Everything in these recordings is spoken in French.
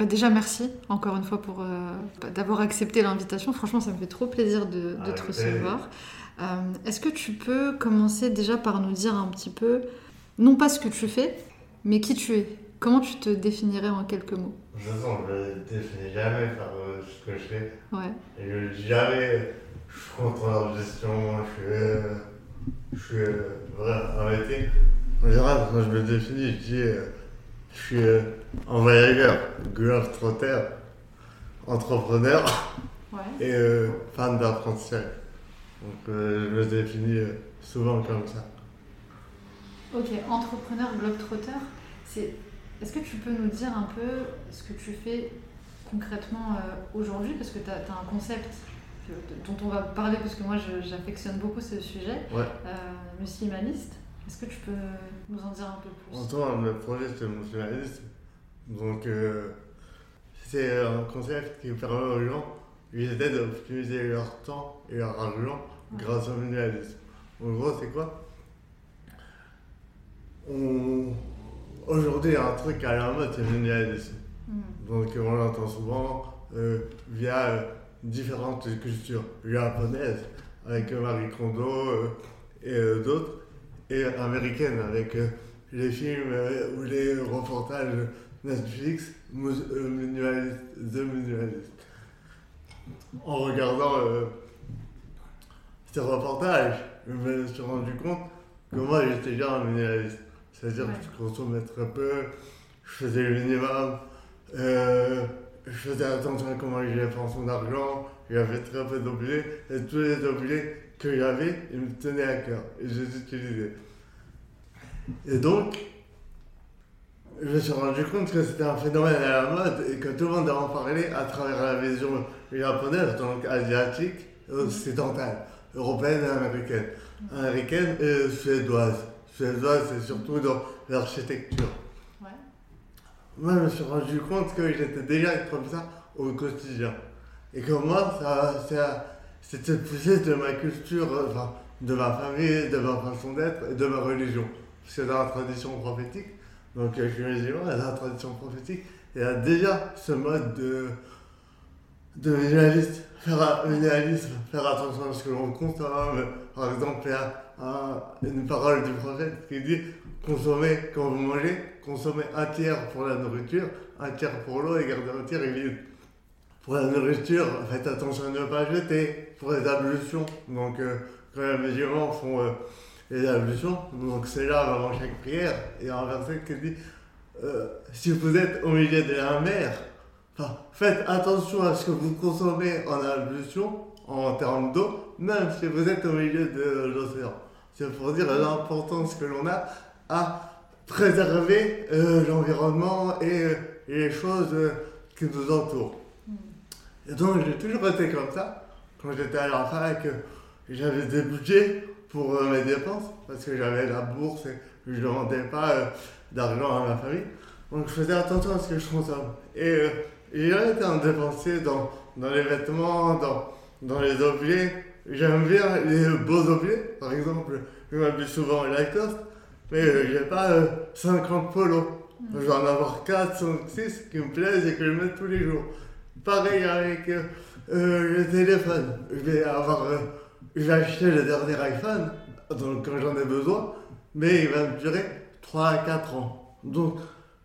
Bah déjà merci encore une fois pour euh, bah, d'avoir accepté l'invitation. Franchement, ça me fait trop plaisir de, de te recevoir. Euh, Est-ce que tu peux commencer déjà par nous dire un petit peu, non pas ce que tu fais, mais qui tu es? Comment tu te définirais en quelques mots? De toute façon, je ne définis jamais par euh, ce que je fais. Ouais. Et je dis jamais, je suis contrôleur de gestion, je suis. je suis. voilà, arrêté. En général, quand je me définis, je dis. Je suis euh, un voyageur, grave trotter, entrepreneur Ouais. et euh, fan d'apprentissage. Donc euh, je me définis euh, souvent comme ça. Ok, entrepreneur globetrotter, c'est... Est-ce que tu peux nous dire un peu ce que tu fais concrètement aujourd'hui? Parce que tu as, un concept dont on va parler, parce que moi j'affectionne beaucoup ce sujet, Ouais. musulmaniste. Est-ce que tu peux nous en dire un peu plus? En toi, le projet c'est musulmanisme. Donc, euh, c'est un concept qui permet aux gens ils leur temps et leur argent grâce au minimalisme. En gros, c'est quoi? On- Aujourd'hui, il y a un truc à la mode, c'est le minimalisme. Hmm. Donc, on l'entend souvent euh, via euh, différentes cultures japonaises, avec Marie Kondo et d'autres, et américaines, avec euh, les films euh, ou les reportages Netflix, euh, The Minimalist. En regardant euh, ces reportages, je me suis rendu compte que moi, j'étais déjà un minimaliste. C'est-à-dire Ouais. que je consommais très peu, je faisais le minimum, euh, je faisais attention à comment je dépensais mon argent, j'avais très peu d'objets, et tous les objets que j'avais, ils me tenaient à cœur, et je les utilisais. Et donc, je me suis rendu compte que c'était un phénomène à la mode et que tout le monde en parlait à travers la vision japonaise, donc asiatique, occidentale, européenne et américaine. Américaine et suédoise. Suédoise, c'est surtout dans l'architecture. Ouais. Moi, je me suis rendu compte que j'étais déjà comme ça au quotidien. Et que moi, ça, ça- c'était poussé de ma culture, euh, de ma famille, de ma façon d'être et de ma religion. C'est dans la tradition prophétique. Donc, euh, je suis musulman, dans la tradition prophétique, il y a déjà ce mode de, de minimalisme. Faire attention à ce que l'on consomme. Par exemple, il y a un- une parole du prophète qui dit consommez quand vous mangez, consommez un tiers pour la nourriture, un tiers pour l'eau et gardez un tiers vide. Pour la nourriture, faites attention à ne pas jeter. Pour les ablutions, donc euh, quand les musulmans font euh, les ablutions, donc c'est là avant chaque prière, il y a un verset qui dit euh, si vous êtes au milieu de la mer, faites attention à ce que vous consommez en ablution, en termes d'eau, même si vous êtes au milieu de l'océan. C'est pour dire l'importance que l'on a à préserver euh, l'environnement et, euh, et les choses euh, qui nous entourent. Et donc j'ai toujours été comme ça. Quand j'étais à la fac, j'avais des budgets pour euh, mes dépenses parce que j'avais la bourse et je ne demandais pas euh, d'argent à ma famille. Donc je faisais attention à ce que je consomme. Et euh, j'ai été un dépensier dans, dans les vêtements, dans, les objets. J'aime bien les beaux objets. Par exemple, je m'habille souvent en Lacoste, mais euh, j'ai pas euh, 50 polos. Je vais en avoir 4, 5, 6 qui me plaisent et que je mets tous les jours. Pareil avec euh, euh, le téléphone. Je vais avoir. euh, je vais acheter le dernier iPhone donc, quand j'en ai besoin, mais il va me durer 3 à 4 ans. Donc,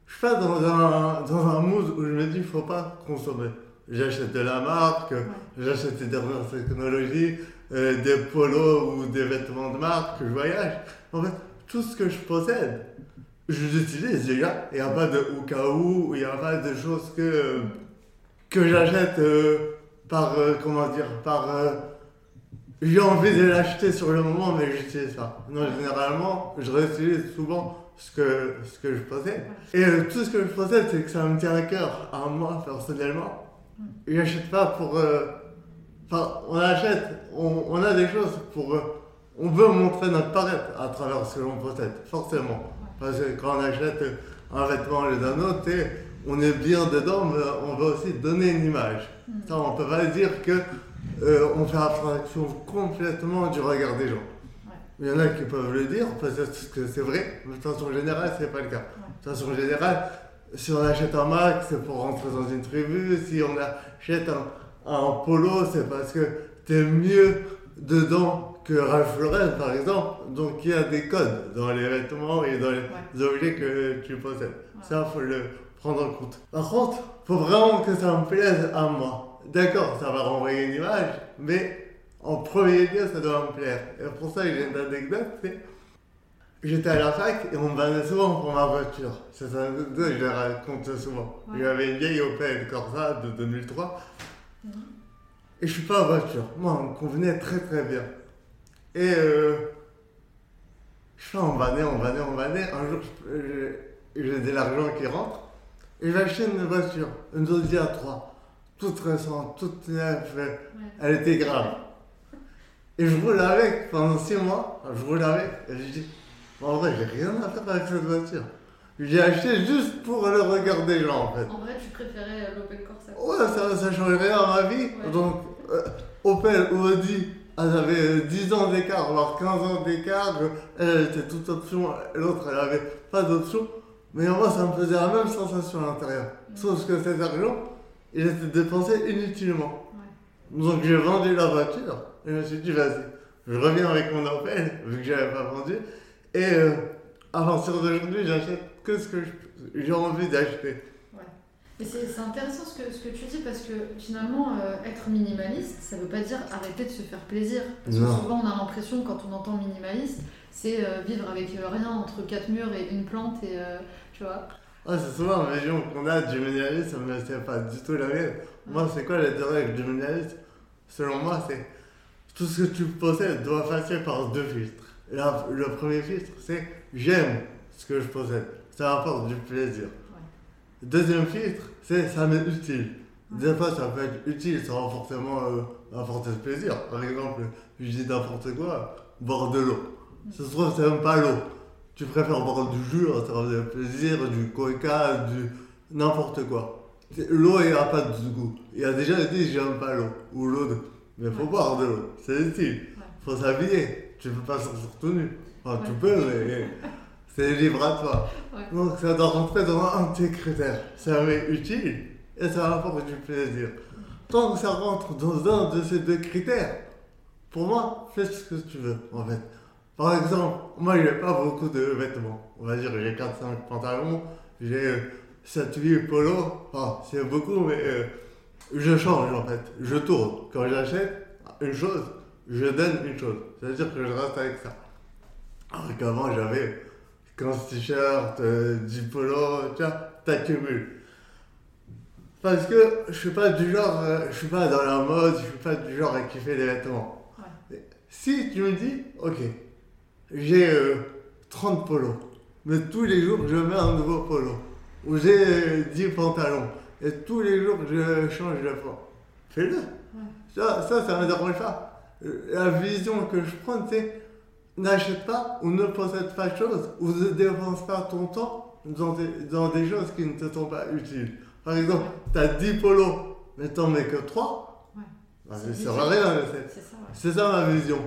je suis pas dans un, dans un mood où je me dis il faut pas consommer. J'achète de la marque, j'achète des dernières technologies, euh, des polos ou des vêtements de marque, je voyage. En fait, tout ce que je possède, je l'utilise déjà. Il n'y a pas de au cas où, il n'y a pas de choses que, que j'achète euh, par, euh, comment dire, par... euh, j'ai envie de l'acheter sur le moment, mais j'utilise pas. Non, généralement, je réutilise souvent ce que, ce que je possède. Et tout ce que je possède, c'est que ça me tient à cœur, à moi, personnellement. Je n'achète pas pour, Enfin, on achète, on, a des choses pour. on veut montrer notre paraître à travers ce que l'on possède, forcément. Parce que quand on achète un vêtement et d'un autre, on est bien dedans, mais on veut aussi donner une image. Ça, on peut pas dire que euh, on fait abstraction complètement du regard des gens. Il y en a qui peuvent le dire, peut-être que c'est vrai, mais de façon générale, c'est pas le cas. De façon générale, si on achète un Mac, c'est pour rentrer dans une tribu. Si on achète un, un polo, c'est parce que tu es mieux dedans que Ralph Lauren, par exemple. Donc il y a des codes dans les vêtements et dans les objets que tu possèdes. Ça, faut le compte. Par contre, faut vraiment que ça me plaise à moi. D'accord, ça va renvoyer une image, mais en premier lieu, ça doit me plaire. Et pour ça, j'ai une anecdote, c'est J'étais à la fac et on me bandait souvent pour ma voiture. Cette anecdote, je la raconte souvent. Ouais. J'avais une vieille Opel Corsa de 2003 et je suis pas en voiture. Moi, on me convenait très très bien. Et euh, je fais en vanner, en vanner, en vanner. Un jour, j'ai de l'argent qui rentre et j'achète une voiture, une Audi A3, toute récente, toute neuve. euh, Elle était grave. Et je roule avec pendant six mois. Je roule avec et je dis, en vrai, j'ai rien à faire avec cette voiture. J'ai acheté juste pour le regard des gens en fait. En vrai, tu préférais euh, l'Opel Corsa. Ouais, ça, ça change rien à ma vie. Ouais. Donc, euh, Opel ou Audi, elles avaient euh, 10 ans d'écart, voire 15 ans d'écart. Elle, elle était toute option, l'autre, elle avait pas d'option. Mais moi, ça me faisait la même sensation à l'intérieur. Sauf que cet argent, il était dépensé inutilement. Donc, j'ai vendu la voiture et je me suis dit, vas-y, je reviens avec mon Opel, vu que j'avais pas vendu. Et euh, à partir d'aujourd'hui, j'achète que ce que j'ai envie d'acheter. Mais c'est intéressant ce que, ce que tu dis parce que finalement, euh, être minimaliste, ça veut pas dire arrêter de se faire plaisir. Parce que souvent, on a l'impression, quand on entend minimaliste, c'est euh, vivre avec euh, rien entre quatre murs et une plante et tu vois. Ah, c'est souvent la vision qu'on a du minimalisme, mais c'est pas du tout la mienne. Moi, c'est quoi l'intérêt avec du minimalisme Selon moi, c'est tout ce que tu possèdes doit passer par deux filtres. Là, le premier filtre, c'est j'aime ce que je possède. Ça apporte du plaisir. Deuxième filtre, c'est ça m'est utile. Des fois, ça peut être utile sans forcément euh, apporter de plaisir. Par exemple, je dis n'importe quoi, boire de l'eau. Ça se trouve, c'est même pas l'eau. Tu préfères boire du jus, ça va faire plaisir, du coca, du n'importe quoi. L'eau, il n'y a pas de goût. Il y a déjà dit, j'aime pas l'eau. Ou l'eau de. Mais faut Ouais. boire de l'eau, c'est utile. Faut s'habiller. Tu peux pas sortir tout nu. Enfin, tu Ouais. peux, mais c'est libre à toi. Ouais. Donc ça doit rentrer dans un de tes critères. Ça m'est utile et ça apporte du plaisir. Tant que ça rentre dans un de ces deux critères, pour moi, fais ce que tu veux en fait. Par exemple, moi j'ai pas beaucoup de vêtements. On va dire j'ai 4-5 pantalons, j'ai 7-8 polos. Enfin, c'est beaucoup, mais euh, je change en fait. Je tourne. Quand j'achète une chose, je donne une chose. C'est-à-dire que je reste avec ça. Alors qu'avant j'avais 15 t-shirts, euh, 10 polos, tu vois, t'accumules. Parce que je suis pas du genre, euh, je suis pas dans la mode, je suis pas du genre à kiffer les vêtements. Si tu me dis, ok, j'ai euh, 30 polos, mais tous les jours je mets un nouveau polo, ou j'ai euh, 10 pantalons, et tous les jours je change de forme, fais-le. Ça, ça, ça me dérange pas. Euh, La vision que je prends, c'est n'achète pas ou ne possède pas de choses, ou ne dépense pas ton temps dans des, dans des choses qui ne te sont pas utiles. Par exemple, tu as 10 polos, mais t'en mets que 3, Ouais. bah, C'est ça sert à rien. c'est- C'est ça, ouais. C'est ça ma vision.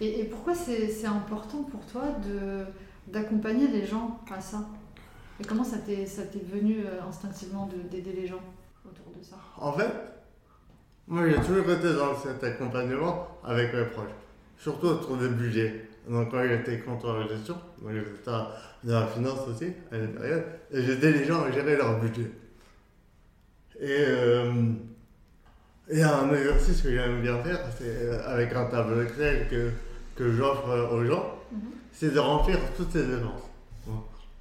Et, et pourquoi c'est important pour toi d'accompagner les gens à ça? Et comment ça t'est venu euh, instinctivement de- d'aider les gens autour de ça? En fait, moi j'ai toujours été dans cet accompagnement avec mes proches, surtout autour des budgets. Donc quand j'étais compteur de gestion, donc j'étais dans la finance aussi à une période, et j'aidais les gens à gérer leur budget. Et euh, a un exercice que j'aime bien faire, c'est euh, avec un tableau Excel que, que j'offre euh, aux gens, c'est de remplir toutes tes dépenses.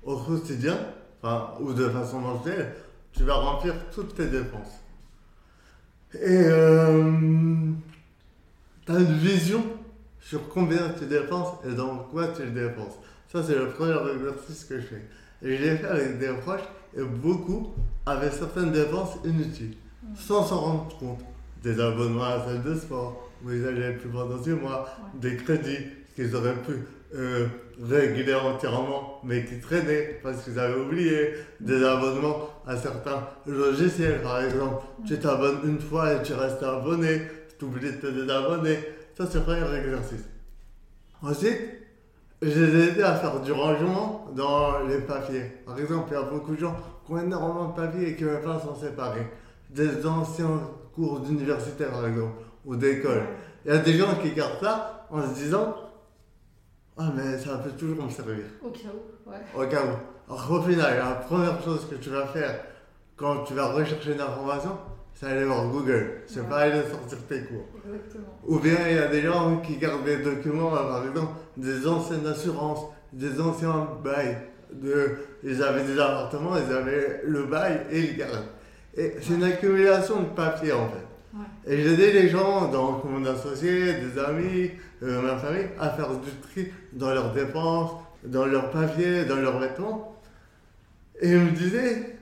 Au quotidien, enfin, ou de façon mensuelle, tu vas remplir toutes tes dépenses. Et tu as une vision sur combien tu dépenses et dans quoi tu le dépenses. Ça, c'est le premier exercice que je fais. Et je l'ai fait avec des proches et beaucoup avaient certaines dépenses inutiles, sans s'en rendre compte. des abonnements à la salle de sport, ils allaient plus pendant six mois, des crédits qu'ils auraient pu euh, régler entièrement, mais qui traînaient parce qu'ils avaient oublié, des abonnements à certains logiciels, par exemple. Tu t'abonnes une fois et tu restes abonné, tu oublies de te désabonner. Ça, c'est pas un exercice. Ensuite, je les ai aidés à faire du rangement dans les papiers. Par exemple, il y a beaucoup de gens qui ont énormément de papiers et qui ne veulent pas s'en séparer. Des anciens cours d'université, par exemple, ou d'école. Il y a des gens qui gardent ça en se disant Ah, mais ça peut toujours me servir. Au cas où, ouais. Au cas où. Alors, au final, la première chose que tu vas faire quand tu vas rechercher une information, c'est aller voir Google. C'est pas aller sortir tes cours. Exactement. Ou bien il y a des gens qui gardent des documents, euh, par exemple, des anciennes assurances, des anciens bails. De, ils avaient des appartements, ils avaient le bail et ils gardent. Et c'est une accumulation de papier en fait. Ouais. Et j'ai aidé les gens, donc mon associé, des amis, euh, ma famille, à faire du tri dans leurs dépenses, dans leurs papiers, dans leurs vêtements. Et ils me disaient,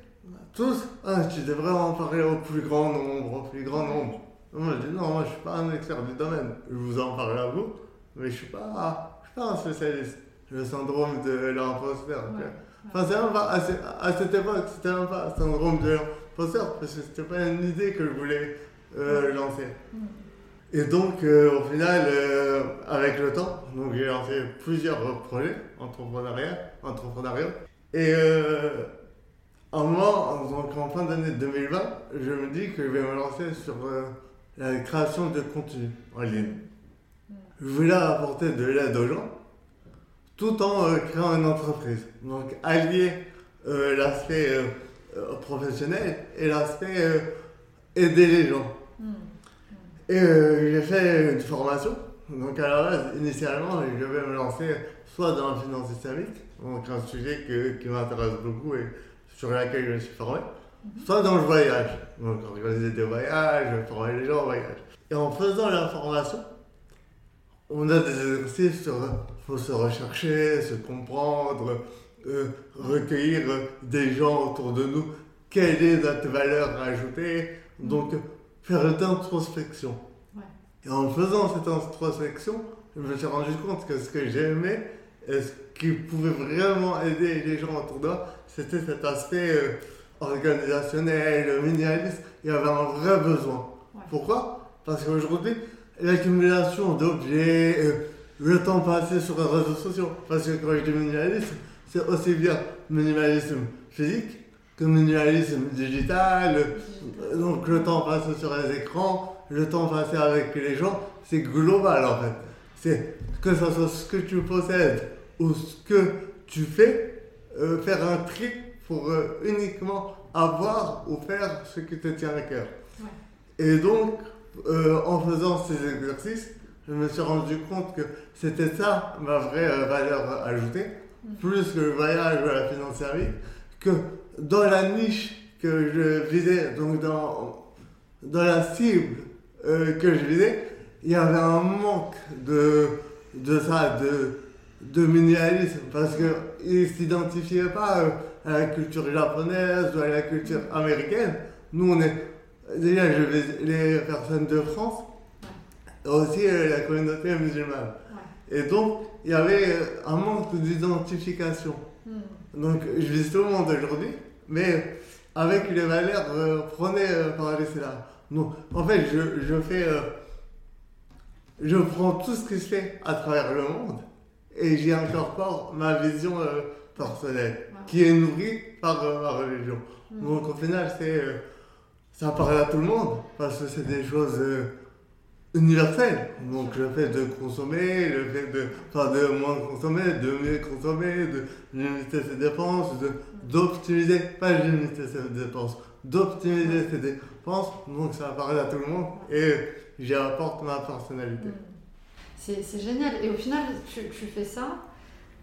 tous, ah, tu devrais en parler au plus grand nombre, au plus grand nombre. Moi, je dis, non, moi, je suis pas un expert du domaine. Je vous en parle à vous, mais je suis pas, je suis pas un spécialiste. Le syndrome de l'imposteur. Ouais. Enfin, c'est même pas, à cette époque, c'était même pas un syndrome de l'imposteur, parce que c'était pas une idée que je voulais euh, lancer. Mm. Et donc, euh, au final, euh, avec le temps, donc j'ai lancé plusieurs projets entrepreneuriaux, entrepreneuriaux. Et euh, un moment, donc en fin d'année 2020, je me dis que je vais me lancer sur la création de contenu en ligne. Je voulais apporter de l'aide aux gens, tout en créant une entreprise. Donc, allier l'aspect professionnel et l'aspect aider les gens. Mm. Et euh, j'ai fait une formation. Donc à la base, initialement, je vais me lancer soit dans la finance islamique, donc un sujet que- qui m'intéresse beaucoup et sur lequel je me suis formé, soit dans le voyage, donc organiser des voyages, former les gens au voyage. Et en faisant la formation, on a des exercices sur faut se rechercher, se comprendre, euh, recueillir des gens autour de nous, quelle est notre valeur ajoutée, donc faire une introspection. Ouais. Et en faisant cette introspection, je me suis rendu compte que ce que j'aimais et ce qui pouvait vraiment aider les gens autour de moi, c'était cet aspect euh, organisationnel, minimaliste. Il y avait un vrai besoin. Ouais. Pourquoi? Parce qu'aujourd'hui, l'accumulation d'objets, euh, le temps passé sur les réseaux sociaux, parce que quand je dis minimalisme, c'est aussi bien minimalisme physique que minimalisme digital, donc le temps passé sur les écrans, le temps passé avec les gens, c'est global en fait. C'est que ce soit ce que tu possèdes ou ce que tu fais, euh, faire un tri pour euh, uniquement avoir ou faire ce qui te tient à cœur. Ouais. Et donc, euh, en faisant ces exercices, je me suis rendu compte que c'était ça ma vraie valeur ajoutée, Mm. plus que le voyage ou la finance service, que dans la niche que je visais, donc dans, dans la cible euh, que je visais, il y avait un manque de, de ça, de, de minimalisme, parce qu'ils ne s'identifiaient pas euh, à la culture japonaise ou à la culture américaine. Nous, on est déjà je vis les personnes de France, et aussi euh, la communauté musulmane. Et donc, il y avait un manque d'identification. Mm. Donc, je vise mais avec les valeurs euh, prônées euh, par l'islam. Donc, en fait, je, je fais. euh, je prends tout ce qui se fait à travers le monde et j'y incorpore ma vision euh, personnelle, qui est nourrie par euh, ma religion. Mm. Donc, au final, c'est. ça parle à tout le monde, parce que c'est des choses universelles. Donc, le fait de consommer, le fait de. Enfin, de moins consommer, de mieux consommer, de limiter ses dépenses, d'optimiser, pas limiter ses dépenses, d'optimiser ses dépenses. Donc, ça parle à tout le monde et j'y apporte ma personnalité. Mm. C'est génial. Et au final, tu, tu fais ça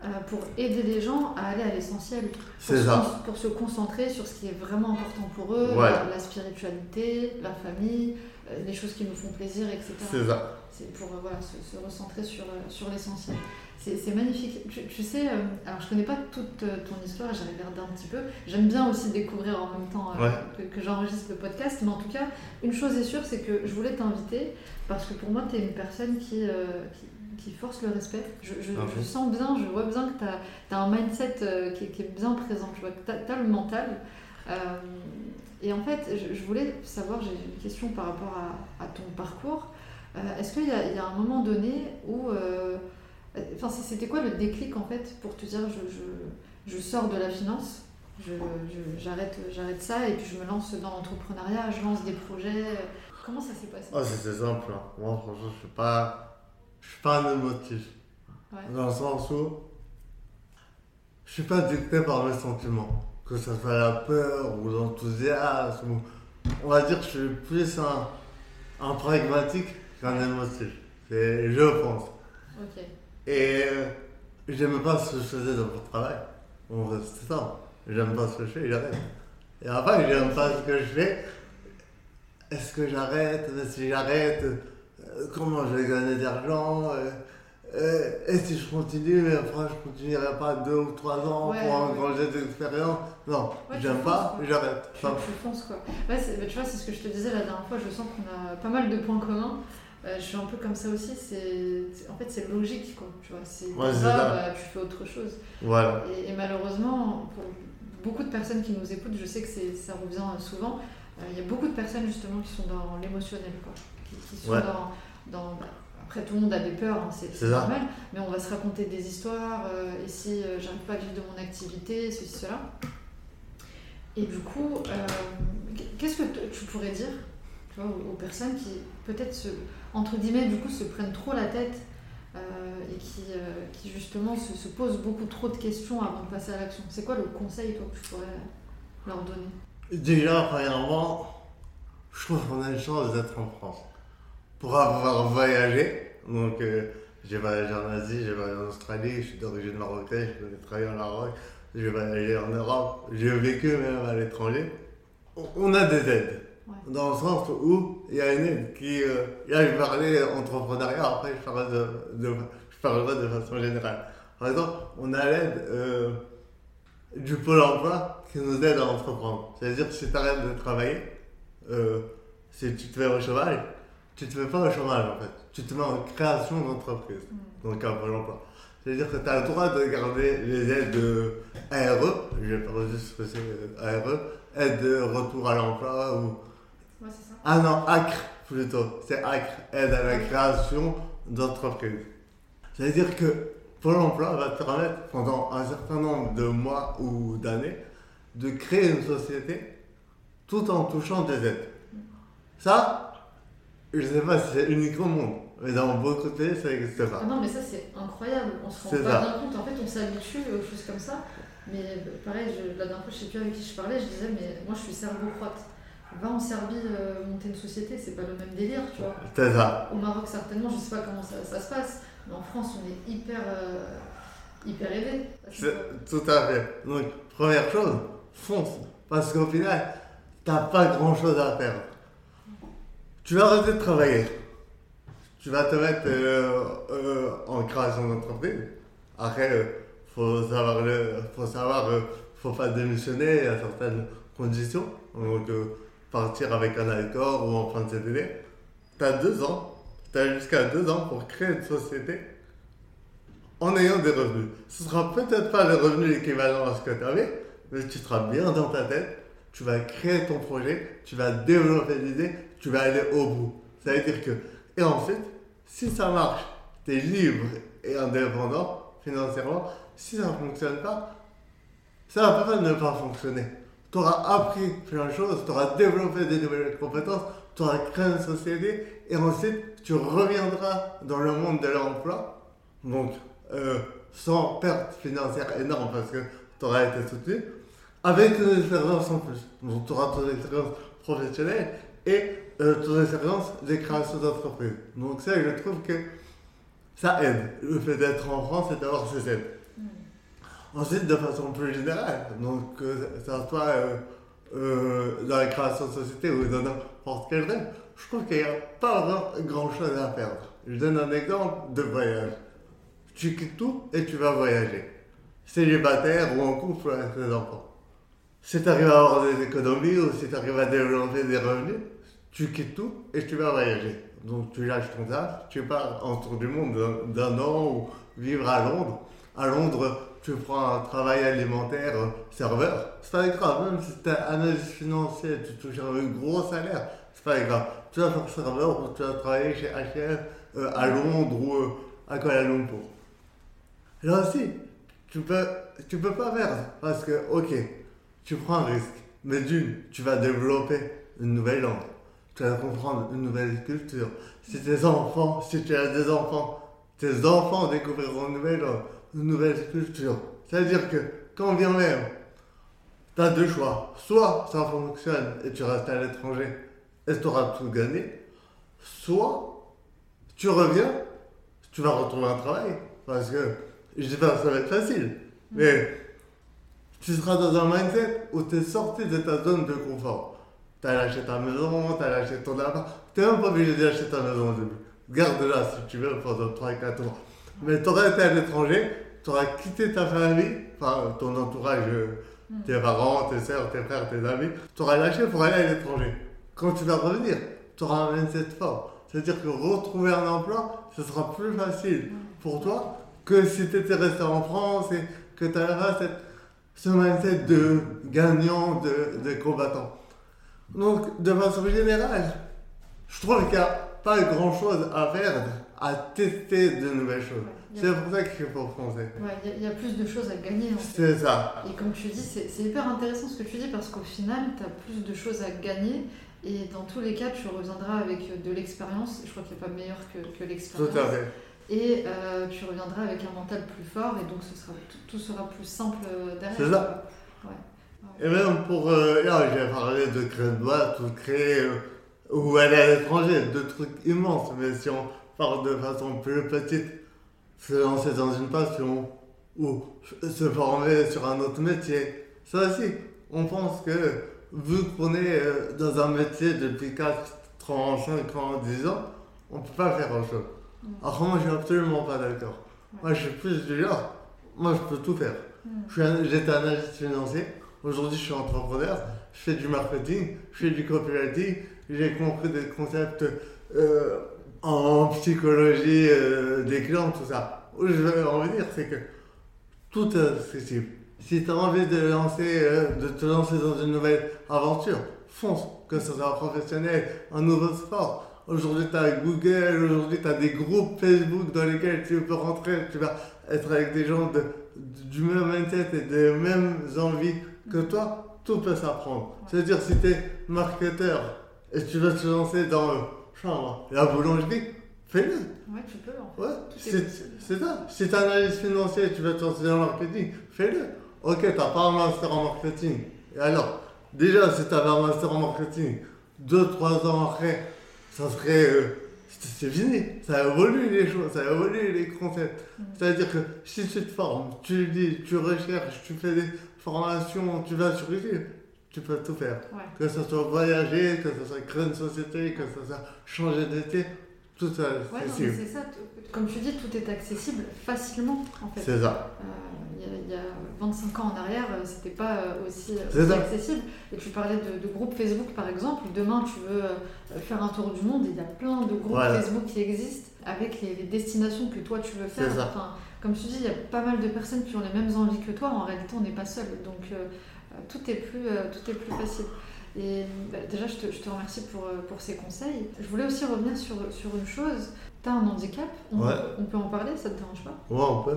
euh, pour aider les gens à aller à l'essentiel. C'est se ça. Pour se concentrer sur ce qui est vraiment important pour eux, Ouais. la, la spiritualité, la famille, les choses qui nous font plaisir, etc. C'est ça. C'est pour euh, voilà, se, se recentrer sur, euh, sur l'essentiel. C'est magnifique. Tu, tu sais, euh, alors je connais pas toute euh, ton histoire, j'ai regardé un petit peu. J'aime bien aussi découvrir en même temps euh, Ouais. que, que j'enregistre le podcast. Mais en tout cas, une chose est sûre, c'est que je voulais t'inviter parce que pour moi, tu es une personne qui, euh, qui, qui force le respect. Je, je sens bien, je vois bien que tu as, un mindset euh, qui, est- qui est bien présent. Tu vois, que tu as, le mental. Euh, et en fait, je, je voulais savoir, j'ai une question par rapport à, à ton parcours. Euh, Est-ce qu'il y, a- il y a un moment donné où. euh, Enfin, c'est- c'était quoi le déclic en fait pour te dire je, je, je sors de la finance, j'arrête j'arrête ça et puis je me lance dans l'entrepreneuriat, je lance des projets. Comment ça s'est passé? Oh, c'était simple. hein. Moi, franchement, je suis pas. Je suis pas un émotif. Ouais. Dans le sens où. Je suis pas dicté par mes sentiments. Que ce soit la peur ou l'enthousiasme. ou- On va dire que je suis plus un, un pragmatique qu'un émotif. C'est je pense. Ok. Et euh, j'aime pas ce que je faisais dans mon travail. Bon, c'est ça. J'aime pas ce que je fais, j'arrête. Et après, j'aime pas ce que je fais. Est-ce que j'arrête? Si j'arrête, euh, comment je vais gagner de l'argent? Euh, Et si je continue, mais après, je continuerai pas deux ou trois ans Ouais, pour ouais. engranger d'expérience Non, Ouais, j'aime pas, j'arrête. Tu, Enfin, tu fonces quoi. Bah, tu vois, c'est ce que je te disais la dernière fois, je sens qu'on a pas mal de points communs. Euh, je suis un peu comme ça aussi, c'est en fait c'est logique quoi, tu vois, c'est Ouais, ça, bah, tu fais autre chose. voilà. Et, et malheureusement, pour beaucoup de personnes qui nous écoutent, je sais que ça revient souvent, euh, il y a beaucoup de personnes justement qui sont dans l'émotionnel, quoi. Qui, qui sont Ouais. dans, dans- bah, après, tout le monde a des peurs, hein, c'est normal, mais on va se raconter des histoires, euh, et si euh, j'arrive pas à vivre de mon activité, ceci, cela. Et du coup, euh, qu'est-ce que tu pourrais dire tu vois, aux, aux personnes qui, peut-être, se, entre guillemets, du coup, se prennent trop la tête euh, et qui, euh, qui justement se, se posent beaucoup trop de questions avant de passer à l'action? C'est quoi le conseil, toi, que tu pourrais leur donner? Déjà, premièrement, je trouve qu'on a une chance d'être en France. Pour avoir voyagé, donc euh, j'ai voyagé en Asie, j'ai voyagé en Australie, je suis d'origine marocaine, je connais travailler au Maroc, j'ai voyagé en Europe, j'ai vécu même à l'étranger. On- a des aides. Ouais. Dans le sens où il y a une aide qui. euh, là, je parlais entrepreneuriat, après, je parlerai de, de- je parlerai de façon générale. Par exemple, on a l'aide euh, du Pôle emploi qui nous aide à entreprendre. C'est-à-dire si tu arrêtes de travailler, euh, si tu te mets au chômage, tu te mets pas au chômage en fait. Tu te mets en création d'entreprise, donc à Pôle emploi. C'est-à-dire que tu as le droit de garder les aides ARE, je vais pas redire ce que c'est ARE, aide de retour à l'emploi ou. Ouais, c'est ça. Ah non, ACRE plutôt. C'est ACRE, aide à la création d'entreprise. C'est-à-dire que Pôle emploi va te permettre pendant un certain nombre de mois ou d'années de créer une société tout en touchant des aides. Ça, je ne sais pas si c'est unique au monde, mais dans beaucoup de pays, ça n'existe pas. Ah non, mais ça, c'est incroyable. On se rend pas bien compte. En fait, on s'habitue aux choses comme ça. Mais euh, pareil, je- la dernière fois, je sais plus avec qui je parlais, je disais, mais moi, je suis serbo-croate. Va en Serbie euh, monter une société, c'est pas le même délire, tu vois. C'est ça. Au Maroc, certainement, je sais pas comment ça, ça se passe, mais en France, on est hyper, euh, hyper aidé. Tout à fait. Donc, première chose, fonce. Parce qu'au final, t'as pas grand chose à perdre. Tu vas arrêter de travailler. Tu vas te mettre euh, euh, en création d'entreprise. Après, euh, faut savoir, le, faut savoir, euh, faut pas démissionner à certaines conditions. Donc, partir avec un accord ou en fin de CDD. T'as deux ans. T'as jusqu'à deux ans pour créer une société en ayant des revenus. Ce sera peut-être pas le revenu équivalent à ce que tu avais, mais tu seras bien dans ta tête, tu vas créer ton projet, tu vas développer l'idée, tu vas aller au bout. Ça veut dire que, et ensuite, si ça marche, tu es libre et indépendant financièrement. Si ça ne fonctionne pas, ça va pas ne pas fonctionner. Tu auras appris plein de choses, tu auras développé des nouvelles compétences, tu auras créé une société et ensuite tu reviendras dans le monde de l'emploi. Donc, euh, sans perte financière énorme parce que tu auras été soutenu, avec une expérience en plus. Donc, tu auras ton expérience professionnelle et euh, ton expérience de création d'entreprise. Donc, ça, je trouve que ça aide, le fait d'être en France et d'avoir ces aides. Ensuite, de façon plus générale, donc que ça soit euh, euh, dans la création de société ou dans n'importe quel rêve, je trouve qu'il n'y a pas grand chose à perdre. Je donne un exemple de voyage. tu quittes tout et tu vas voyager. Célibataire ou en couple avec tes enfants. Si tu arrives à avoir des économies ou si tu arrives à développer des revenus, tu quittes tout et tu vas voyager. Donc tu lâches ton taf, tu pars en tour du monde d'un- an ou vivre à Londres. À Londres, tu prends un travail alimentaire euh, serveur. C'est pas grave, même si tu es analyste financier, tu touches un gros salaire, c'est pas grave. Tu vas faire serveur ou tu vas travailler chez H&M euh, à Londres ou euh, à Kuala Lumpur. Là aussi, tu peux, tu peux pas perdre parce que, ok, tu prends un risque, mais d'une, tu vas développer une nouvelle langue, tu vas comprendre une nouvelle culture. Si tes enfants, si tu as des enfants, tes enfants découvriront une nouvelle une nouvelle culture. C'est-à-dire que quand bien même, tu as deux choix. Soit ça fonctionne et tu restes à l'étranger et tu auras tout gagné, soit tu reviens, tu vas retrouver un travail. Parce que, je dis pas que ça va être facile, mais tu seras dans un mindset où tu es sorti de ta zone de confort. Tu as lâché ta maison, tu as lâché ton appart. Tu n'es même pas obligé lâcher ta maison au début. Garde-la si tu veux pendant 3-4 ans. Mais tu aurais été à l'étranger, tu auras quitté ta famille, enfin ton entourage, euh, tes parents, tes soeurs, tes frères, tes amis. Tu auras lâché pour aller à l'étranger. Quand tu vas revenir, tu auras un mindset fort. C'est-à-dire que retrouver un emploi, ce sera plus facile pour toi que si tu étais resté en France et que tu avais cette, ce mindset de gagnant, de, de combattant. Donc, de façon générale, je trouve qu'il n'y a pas grand-chose à perdre à tester de nouvelles choses. Ouais. C'est pour ça qu'il faut français. Ouais, il y a- il y, a plus de choses à gagner en fait. C'est ça. Et comme tu dis, c'est hyper intéressant ce que tu dis parce qu'au final, tu as plus de choses à gagner et dans tous les cas, tu reviendras avec de l'expérience. Je crois qu'il n'y a pas meilleur que, que Tout l'expérience. à fait. Et euh, tu reviendras avec un mental plus fort et donc ce sera, tout, tout sera plus simple euh, derrière. C'est ça. Ouais. Et même pour. euh, là, j'ai parlé de ou de créer. euh, ou aller à l'étranger, de trucs immenses. Mais si on parle de façon plus petite, se lancer dans une passion ou se former sur un autre métier, ça aussi, on pense que vu qu'on est euh, dans un métier depuis 4, 3, 5 ans, 10 ans, on ne peut pas faire autre chose. Mm. Alors moi, je suis absolument pas d'accord. Moi, je suis plus du genre, moi, je peux tout faire. Mm. Je suis un- J'étais analyste financier. Aujourd'hui, je suis entrepreneur. Je fais du marketing. Je fais du copywriting. J'ai compris des concepts euh, en psychologie euh, des clients, tout ça. Où je veux en venir, c'est que tout est accessible. Si tu as envie de, lancer, euh, de te lancer dans une nouvelle aventure, fonce, que ce soit professionnel, un nouveau sport. Aujourd'hui, tu as Google, aujourd'hui, tu as des groupes Facebook dans lesquels tu peux rentrer, tu vas être avec des gens de, du même mindset et des mêmes envies que toi, tout peut s'apprendre. C'est-à-dire, si tu es marketeur et tu veux te lancer dans moi, la boulangerie, fais-le. Ouais, tu peux en fait. Ouais, c'est ça. Si tu analyse financier, tu veux te lancer dans le marketing, fais-le. Ok, tu n'as pas un master en marketing. Et alors, déjà, si tu avais un master en marketing, 2-3 ans après, ça serait. euh, c'est c'est fini. Ça évolue les choses, ça évolue les concepts. Mm. C'est-à-dire que si tu te formes, tu lis, tu recherches, tu fais des formations, tu vas sur YouTube, tu peux tout faire. Ouais. Que ce soit voyager, que ce soit créer une société, que ce soit changer d'été, tout ça, Ouais, c'est ça. Comme tu dis, tout est accessible facilement en fait. C'est ça. Euh, Il y, y a 25 ans en arrière, euh, c'était pas euh, aussi, accessible. Et tu parlais de, de groupes Facebook par exemple. Demain, tu veux faire un tour du monde il y a plein de groupes Voilà. Facebook qui existent avec les, les destinations que toi tu veux faire. Enfin, comme tu dis, il y a pas mal de personnes qui ont les mêmes envies que toi. En réalité, on n'est pas seul. Donc euh, euh, tout, est plus, euh, tout est plus facile. Et bah, déjà, je te, je te remercie pour, pour ces conseils. Je voulais aussi revenir sur, sur une chose. Tu as un handicap, on, Ouais. on peut en parler, ça te dérange pas? Ouais, on peut.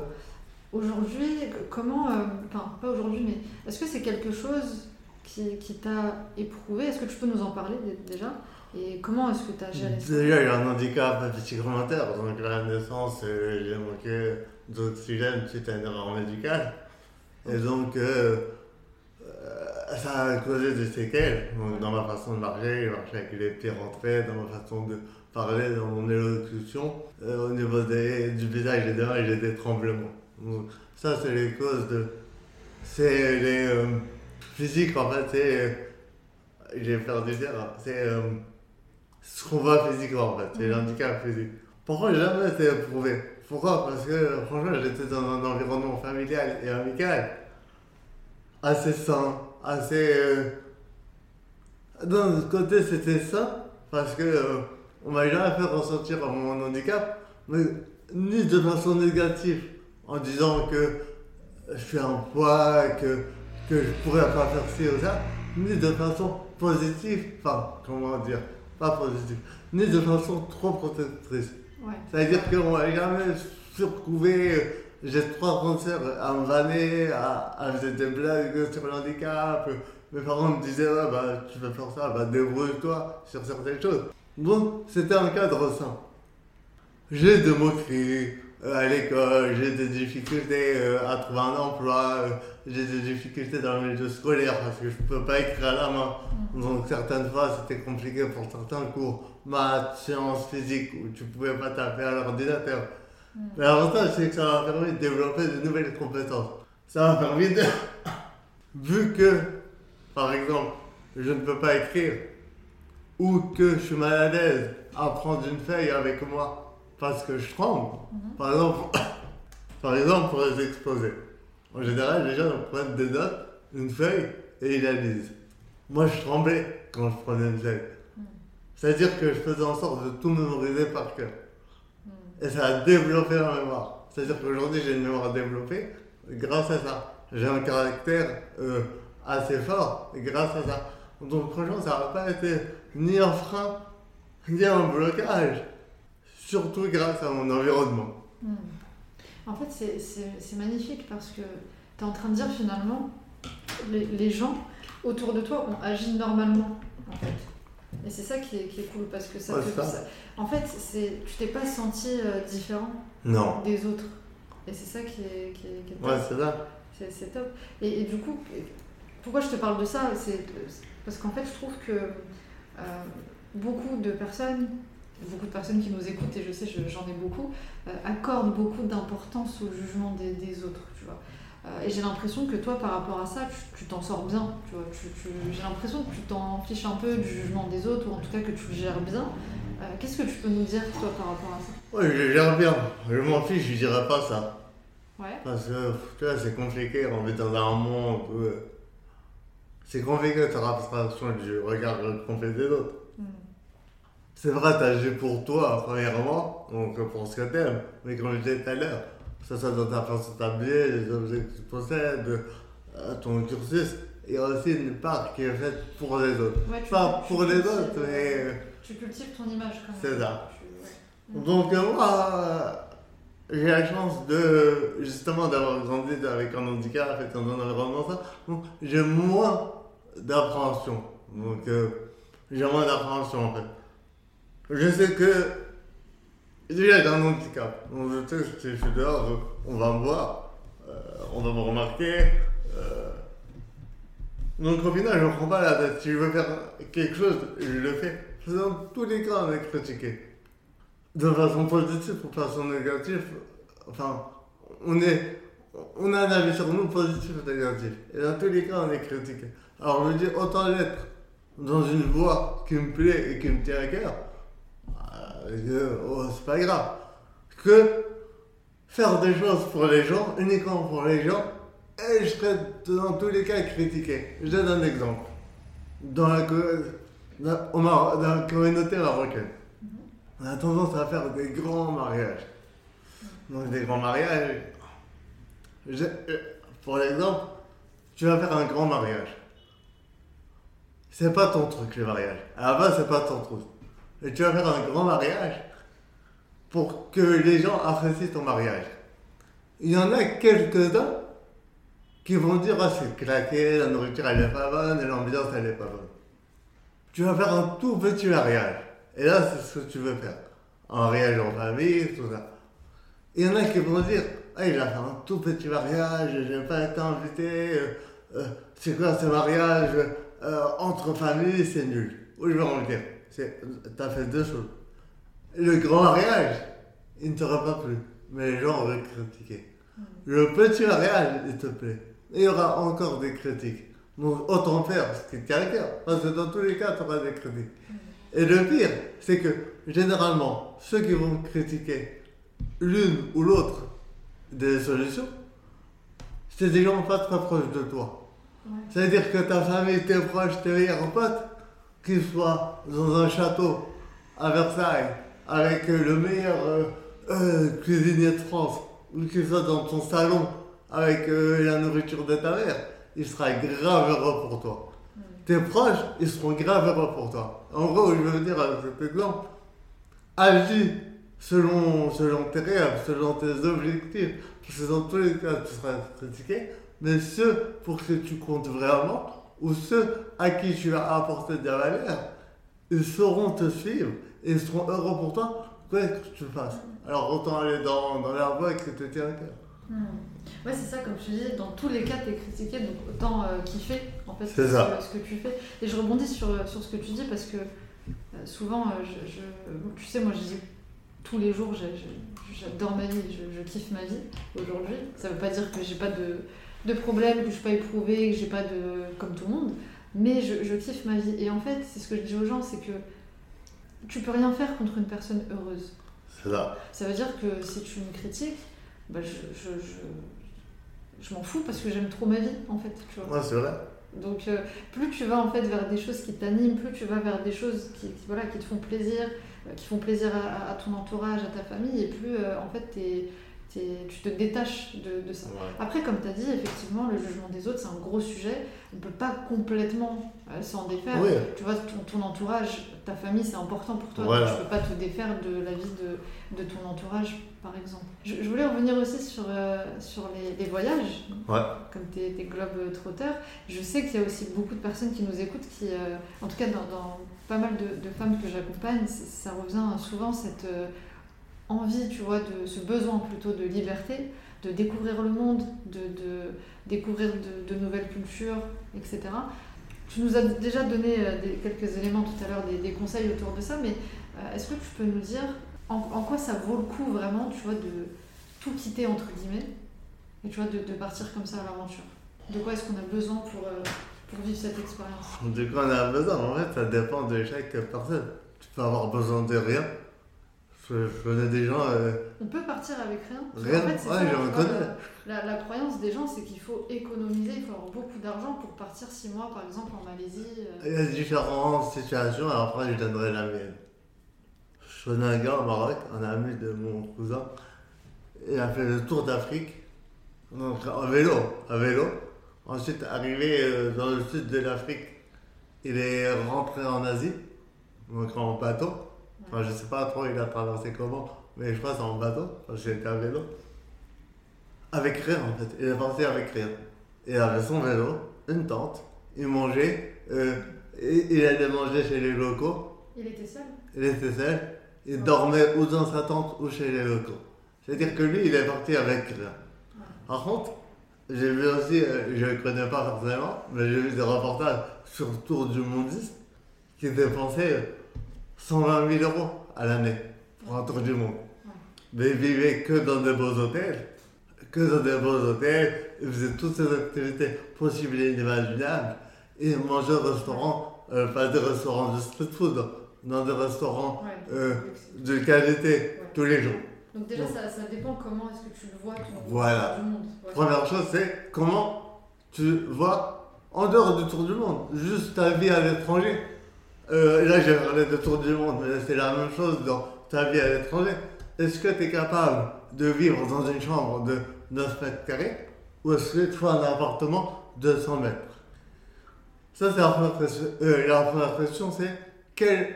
Aujourd'hui, comment, euh, enfin pas aujourd'hui, mais est-ce que c'est quelque chose qui, qui t'a éprouvé? Est-ce que tu peux nous en parler dé- déjà? Et comment est-ce que tu as géré ça? Déjà, il y a un handicap psychomentaire. Donc, à la naissance, j'ai manqué d'oxygène suite à une erreur médicale. Et donc, euh, euh, ça a causé des séquelles. Donc, dans ma façon de marcher, marcher avec les pieds rentrés, dans ma façon de parler, dans mon élocution. Euh, au niveau des, du visage et des mains, j'ai des tremblements. Donc, ça, c'est les causes de. C'est les. euh, physiques, en fait, c'est. J'ai perdu dire, c'est. euh, ce qu'on voit physiquement en fait, c'est l'handicap physique. Pourquoi jamais été éprouvé? Pourquoi? Parce que franchement, j'étais dans un environnement familial et amical assez sain, assez. Euh... D'un côté, c'était ça, parce que euh, on m'a jamais fait ressentir mon handicap, mais ni de façon négative, en disant que je suis un poids, que, que je pourrais pas faire ci ou ça, ni de façon positive, enfin, comment dire, pas positive, ni de façon trop protectrice. Ouais. C'est-à-dire qu'on m'a jamais surprouvé, j'ai trois concerts me vanner, à, à des blagues sur le handicap. Mes parents me disaient, ouais, bah, tu veux faire ça, bah, débrouille-toi sur certaines choses. Bon, c'était un cadre sain. J'ai des moqueries euh, à l'école, j'ai des difficultés euh, à trouver un emploi, euh, j'ai des difficultés dans le milieu scolaire parce que je ne peux pas écrire à la main. Donc certaines fois c'était compliqué pour certains cours, maths, sciences, physique, où tu ne pouvais pas taper à l'ordinateur. Mais l'avantage c'est que ça m'a permis de développer de nouvelles compétences. Ça m'a permis de... Vu que, par exemple, je ne peux pas écrire, ou que je suis mal à l'aise à prendre une feuille avec moi parce que je tremble. Par exemple, par exemple, pour les exposer. En général, les gens prennent des notes, une feuille, et ils la lisent. Moi, je tremblais quand je prenais une feuille. C'est-à-dire que je faisais en sorte de tout mémoriser par cœur. Et ça a développé ma mémoire. C'est-à-dire qu'aujourd'hui, j'ai une mémoire développée grâce à ça. J'ai un caractère euh, assez fort grâce à ça. Donc, franchement, ça n'a pas été ni un frein, ni un blocage surtout grâce à mon environnement. Hmm. En fait, c'est magnifique parce que tu es en train de dire finalement, les, les, gens autour de toi ont agi normalement, en fait. Et c'est ça qui est, qui est, cool parce que ça ouais, te, ça. En fait, tu t'es pas senti euh, différent non. des autres. Et c'est ça qui est, qui est, qui est top. Ouais, c'est ça. C'est top. Et, et, du coup, pourquoi je te parle de ça? C'est parce qu'en fait, je trouve que euh, beaucoup de personnes beaucoup de personnes qui nous écoutent, et je sais, j'en ai beaucoup, euh, accordent beaucoup d'importance au jugement des, des, autres, tu vois. Euh, et j'ai l'impression que toi, par rapport à ça, tu t'en sors bien, tu vois. J'ai l'impression que tu t'en fiches un peu du jugement des autres, ou en tout cas que tu le gères bien. Euh, qu'est-ce que tu peux nous dire, toi, par rapport à ça? Oui, je gère bien. Je m'en fiche, je dirais pas ça. Ouais. Parce que, tu vois, c'est compliqué, on vit dans un monde où... C'est compliqué de faire abstraction du regard qu'on fait des autres. C'est vrai, t'agis pour toi, premièrement, donc pour ce que t'aimes. Mais comme je disais tout à l'heure, ça, ça dans ta façon de t'habiller, les objets que tu possèdes, euh, ton cursus. Il y a aussi une part qui est faite pour les autres. Ouais, Pas pour les autres, mais. Tu cultives ton image quand même. C'est ça. Tu-. Donc, euh, moi, j'ai la chance de, justement, d'avoir grandi avec un handicap et dans un environnement ça. Donc, j'ai moins d'appréhension. Donc, euh, j'ai moins d'appréhension en fait. Je sais que déjà j'ai un handicap. Je sais que je suis dehors, on va me voir, euh, on va me remarquer. Euh... Donc au final, je ne prends pas la tête. Si je veux faire quelque chose, je le fais. Dans tous les cas, on est critiqué. De façon positive ou de façon négative, enfin, on, est, on a un avis sur nous positif ou négatif. Et dans tous les cas, on est critiqué. Alors je dis, autant l'être dans une voie qui me plaît et qui me tient à cœur, oh, c'est pas grave. Que faire des choses pour les gens, uniquement pour les gens, et je serais dans tous les cas critiqué. Je donne un exemple. Dans la, dans, dans la communauté marocaine, on a tendance à faire des grands mariages. Donc des grands mariages. Je, pour l'exemple, tu vas faire un grand mariage. C'est pas ton truc le mariage. À la base, c'est pas ton truc. Et tu vas faire un grand mariage pour que les gens apprécient ton mariage. Il y en a quelques-uns qui vont dire Ah, c'est claqué, la nourriture elle est pas bonne et l'ambiance elle est pas bonne. Tu vas faire un tout petit mariage. Et là, c'est ce que tu veux faire. Un mariage en famille, tout ça. Il y en a qui vont dire Ah, il a fait un tout petit mariage, j'ai pas été invité, euh, euh, c'est quoi ce mariage euh, entre familles, c'est nul. Où je vais en dire tu as fait deux choses. Le grand mariage, il ne t'aura pas plu, mais les gens auraient critiqué. Mm. Le petit mariage, il te plaît. Il y aura encore des critiques. Donc autant faire ce qui à cœur, parce que dans tous les cas, tu auras des critiques. Mm. Et le pire, c'est que généralement, ceux qui vont critiquer l'une ou l'autre des solutions, c'est des gens pas très proches de toi. C'est-à-dire que ta famille, tes proches, tes meilleurs potes, qu'ils soient dans un château à Versailles, avec le meilleur euh, euh, cuisinier de France, ou qu'ils soient dans ton salon avec euh, la nourriture de ta mère, il sera grave heureux pour toi. Tes proches, ils seront grave heureux pour toi. En gros, je veux dire avec cet exemple, agis selon, selon tes rêves, selon tes objectifs, parce que dans tous les cas, tu seras critiqué, mais ceux pour que tu comptes vraiment, ou ceux à qui tu vas apporter de la valeur, ils sauront te suivre et ils seront heureux pour toi, quoi que tu fasses. Alors autant aller dans, dans la voie que te tient à cœur. Hmm. Ouais, c'est ça, comme te disais, dans tous les cas, tu es critiqué, donc autant euh, kiffer en fait C'est ce, ça. que- ce que tu fais. Et je rebondis sur, sur ce que tu dis parce que euh, souvent, euh, je, je- tu sais, moi je dis tous les jours, j'ai- j'ai- j'adore ma vie, je, je kiffe ma vie aujourd'hui. Ça veut pas dire que j'ai pas de, de problème, que je suis pas éprouvée, que j'ai pas de. comme tout le monde, mais je, je kiffe ma vie. Et en fait, c'est ce que je dis aux gens, c'est que tu peux rien faire contre une personne heureuse. C'est ça. Ça veut dire que si tu me critiques, bah je, je, je, je m'en fous parce que j'aime trop ma vie en fait. Tu vois. Ouais, c'est vrai. Donc euh, plus tu vas en fait vers des choses qui t'animent, plus tu vas vers des choses qui, qui, voilà, qui te font plaisir, euh, qui font plaisir à, à ton entourage, à ta famille, et plus euh, en fait t'es- tu te détaches de, de ça. Ouais. Après, comme tu as dit, effectivement, le jugement des autres, c'est un gros sujet. On ne peut pas complètement euh, s'en défaire. Tu vois, ton, ton entourage, ta famille, c'est important pour toi. Voilà. Tu peux pas te défaire de la vie de, de ton entourage, par exemple. Je, je voulais revenir aussi sur, euh, sur les, les voyages, Ouais. comme tes, tes globes trotteurs. Je sais qu'il y a aussi beaucoup de personnes qui nous écoutent, qui, euh, en tout cas dans, dans pas mal de, de femmes que j'accompagne, ça revient souvent cette euh, envie, tu vois, de ce besoin plutôt de liberté, de découvrir le monde, de, de découvrir de, de nouvelles cultures, etc. Tu nous as déjà donné euh, quelques éléments tout à l'heure, des, conseils autour de ça, mais euh, est-ce que tu peux nous dire en, quoi ça vaut le coup vraiment, tu vois, de tout quitter entre guillemets, et tu vois, de, de partir comme ça à l'aventure? De quoi est-ce qu'on a besoin pour, euh, pour vivre cette expérience? Du coup, on a besoin? En fait, ça dépend de chaque personne. Tu peux avoir besoin de rien. Je, je connais des gens. euh, On peut partir avec rien Rien, En fait, ouais, ça, je connais. La, la croyance des gens, c'est qu'il faut économiser, il faut avoir beaucoup d'argent pour partir six mois, par exemple, en Malaisie. euh. Il y a différentes situations, et après je donnerai la mienne. Je connais un gars au Maroc, un ami de mon cousin. Il a fait le tour d'Afrique, donc en vélo, à vélo. Ensuite, arrivé euh, dans le sud de l'Afrique, il est rentré en Asie, donc en bateau. Enfin, je sais pas trop, il a traversé comment, mais je crois que c'est en bateau, que c'était à vélo. Avec rien en fait, il est parti avec rien. Il avait son vélo, une tente, il mangeait, euh, et- il allait manger chez les locaux, Il était seul? Il était seul, il dormait ou dans sa tente ou chez les locaux. C'est-à-dire que lui, il est parti avec rien. Par contre, j'ai vu aussi, euh, je ne le connais pas forcément, mais j'ai vu des reportages sur Tour du Mondiste qui dépensaient 120 000 euros à l'année pour un tour du monde. Mais il vivait que dans des beaux hôtels, que dans des beaux hôtels, il faisait toutes ces activités possibles et inimaginables. Et il mangeait au restaurant, euh, pas des restaurants de street food, dans des restaurants euh, de qualité tous les jours. Donc déjà, ça, ça dépend comment est-ce que tu le vois, ton Voilà. du monde. Ouais. Première chose, c'est comment tu vois en dehors du tour du monde, juste ta vie à l'étranger. Euh, là, j'ai parlé de tour du monde, mais c'est la même chose dans ta vie à l'étranger. Est-ce que tu es capable de vivre dans une chambre de 9 mètres carrés ou est-ce que tu as un appartement de 100 mètres? Ça, c'est la première question. Euh, la première question, c'est quel...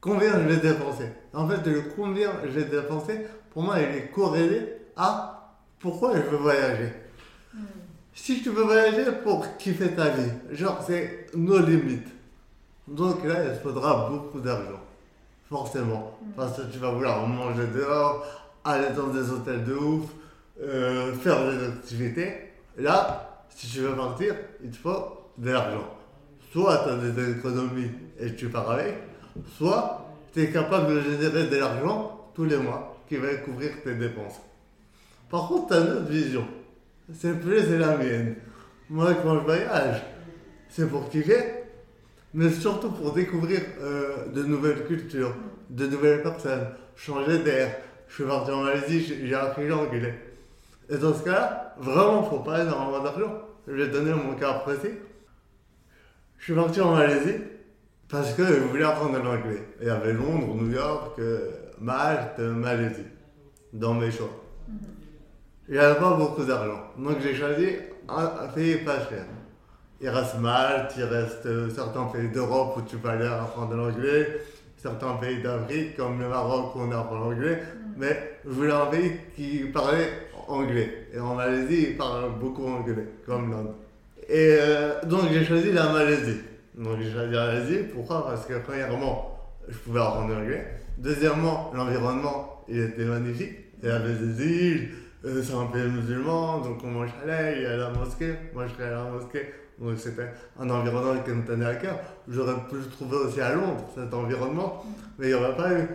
combien je vais dépenser? En fait, le combien je vais dépenser, pour moi, il est corrélé à pourquoi je veux voyager. Hmm. Si tu veux voyager pour kiffer ta vie, genre c'est nos limites. Donc là, il te faudra beaucoup d'argent. Forcément. Parce que tu vas vouloir manger dehors, aller dans des hôtels de ouf, euh, faire des activités. Là, si tu veux partir, il te faut de l'argent. Soit tu as des économies et tu pars avec, soit tu es capable de générer de l'argent tous les mois qui va couvrir tes dépenses. Par contre, tu as une autre vision. C'est plus, la mienne. Moi, quand je voyage, c'est pour kiffer, mais surtout pour découvrir euh, de nouvelles cultures, de nouvelles personnes, changer d'air, je suis parti en Malaisie, j'ai appris l'anglais. Et dans ce cas-là, vraiment, faut pas énormément d'argent. Je vais donner mon cas précis. Je suis parti en Malaisie parce que je voulais apprendre l'anglais. Il y avait Londres, New York, euh, Malte, Malaisie dans mes choix. Il n'y avait pas beaucoup d'argent. Donc j'ai choisi un pays pas cher. Il reste Malte, il reste euh, certains pays d'Europe où tu peux aller apprendre l'anglais, certains pays d'Afrique comme le Maroc où on apprend l'anglais. Mais je voulais un pays qui parlait anglais. Et en Malaisie, ils parlent beaucoup anglais, comme l'Inde. Et euh, donc j'ai choisi la Malaisie. Donc j'ai choisi la Malaisie, pourquoi? Parce que premièrement, je pouvais apprendre l'anglais. Deuxièmement, l'environnement, il était magnifique. Il y avait des îles, euh, c'est un pays musulman, donc on mange halal, il y a la mosquée. Moi je serais à la mosquée, donc c'était un environnement qui me tenait à cœur. J'aurais pu le trouver aussi à Londres, cet environnement, mais il n'y aurait pas eu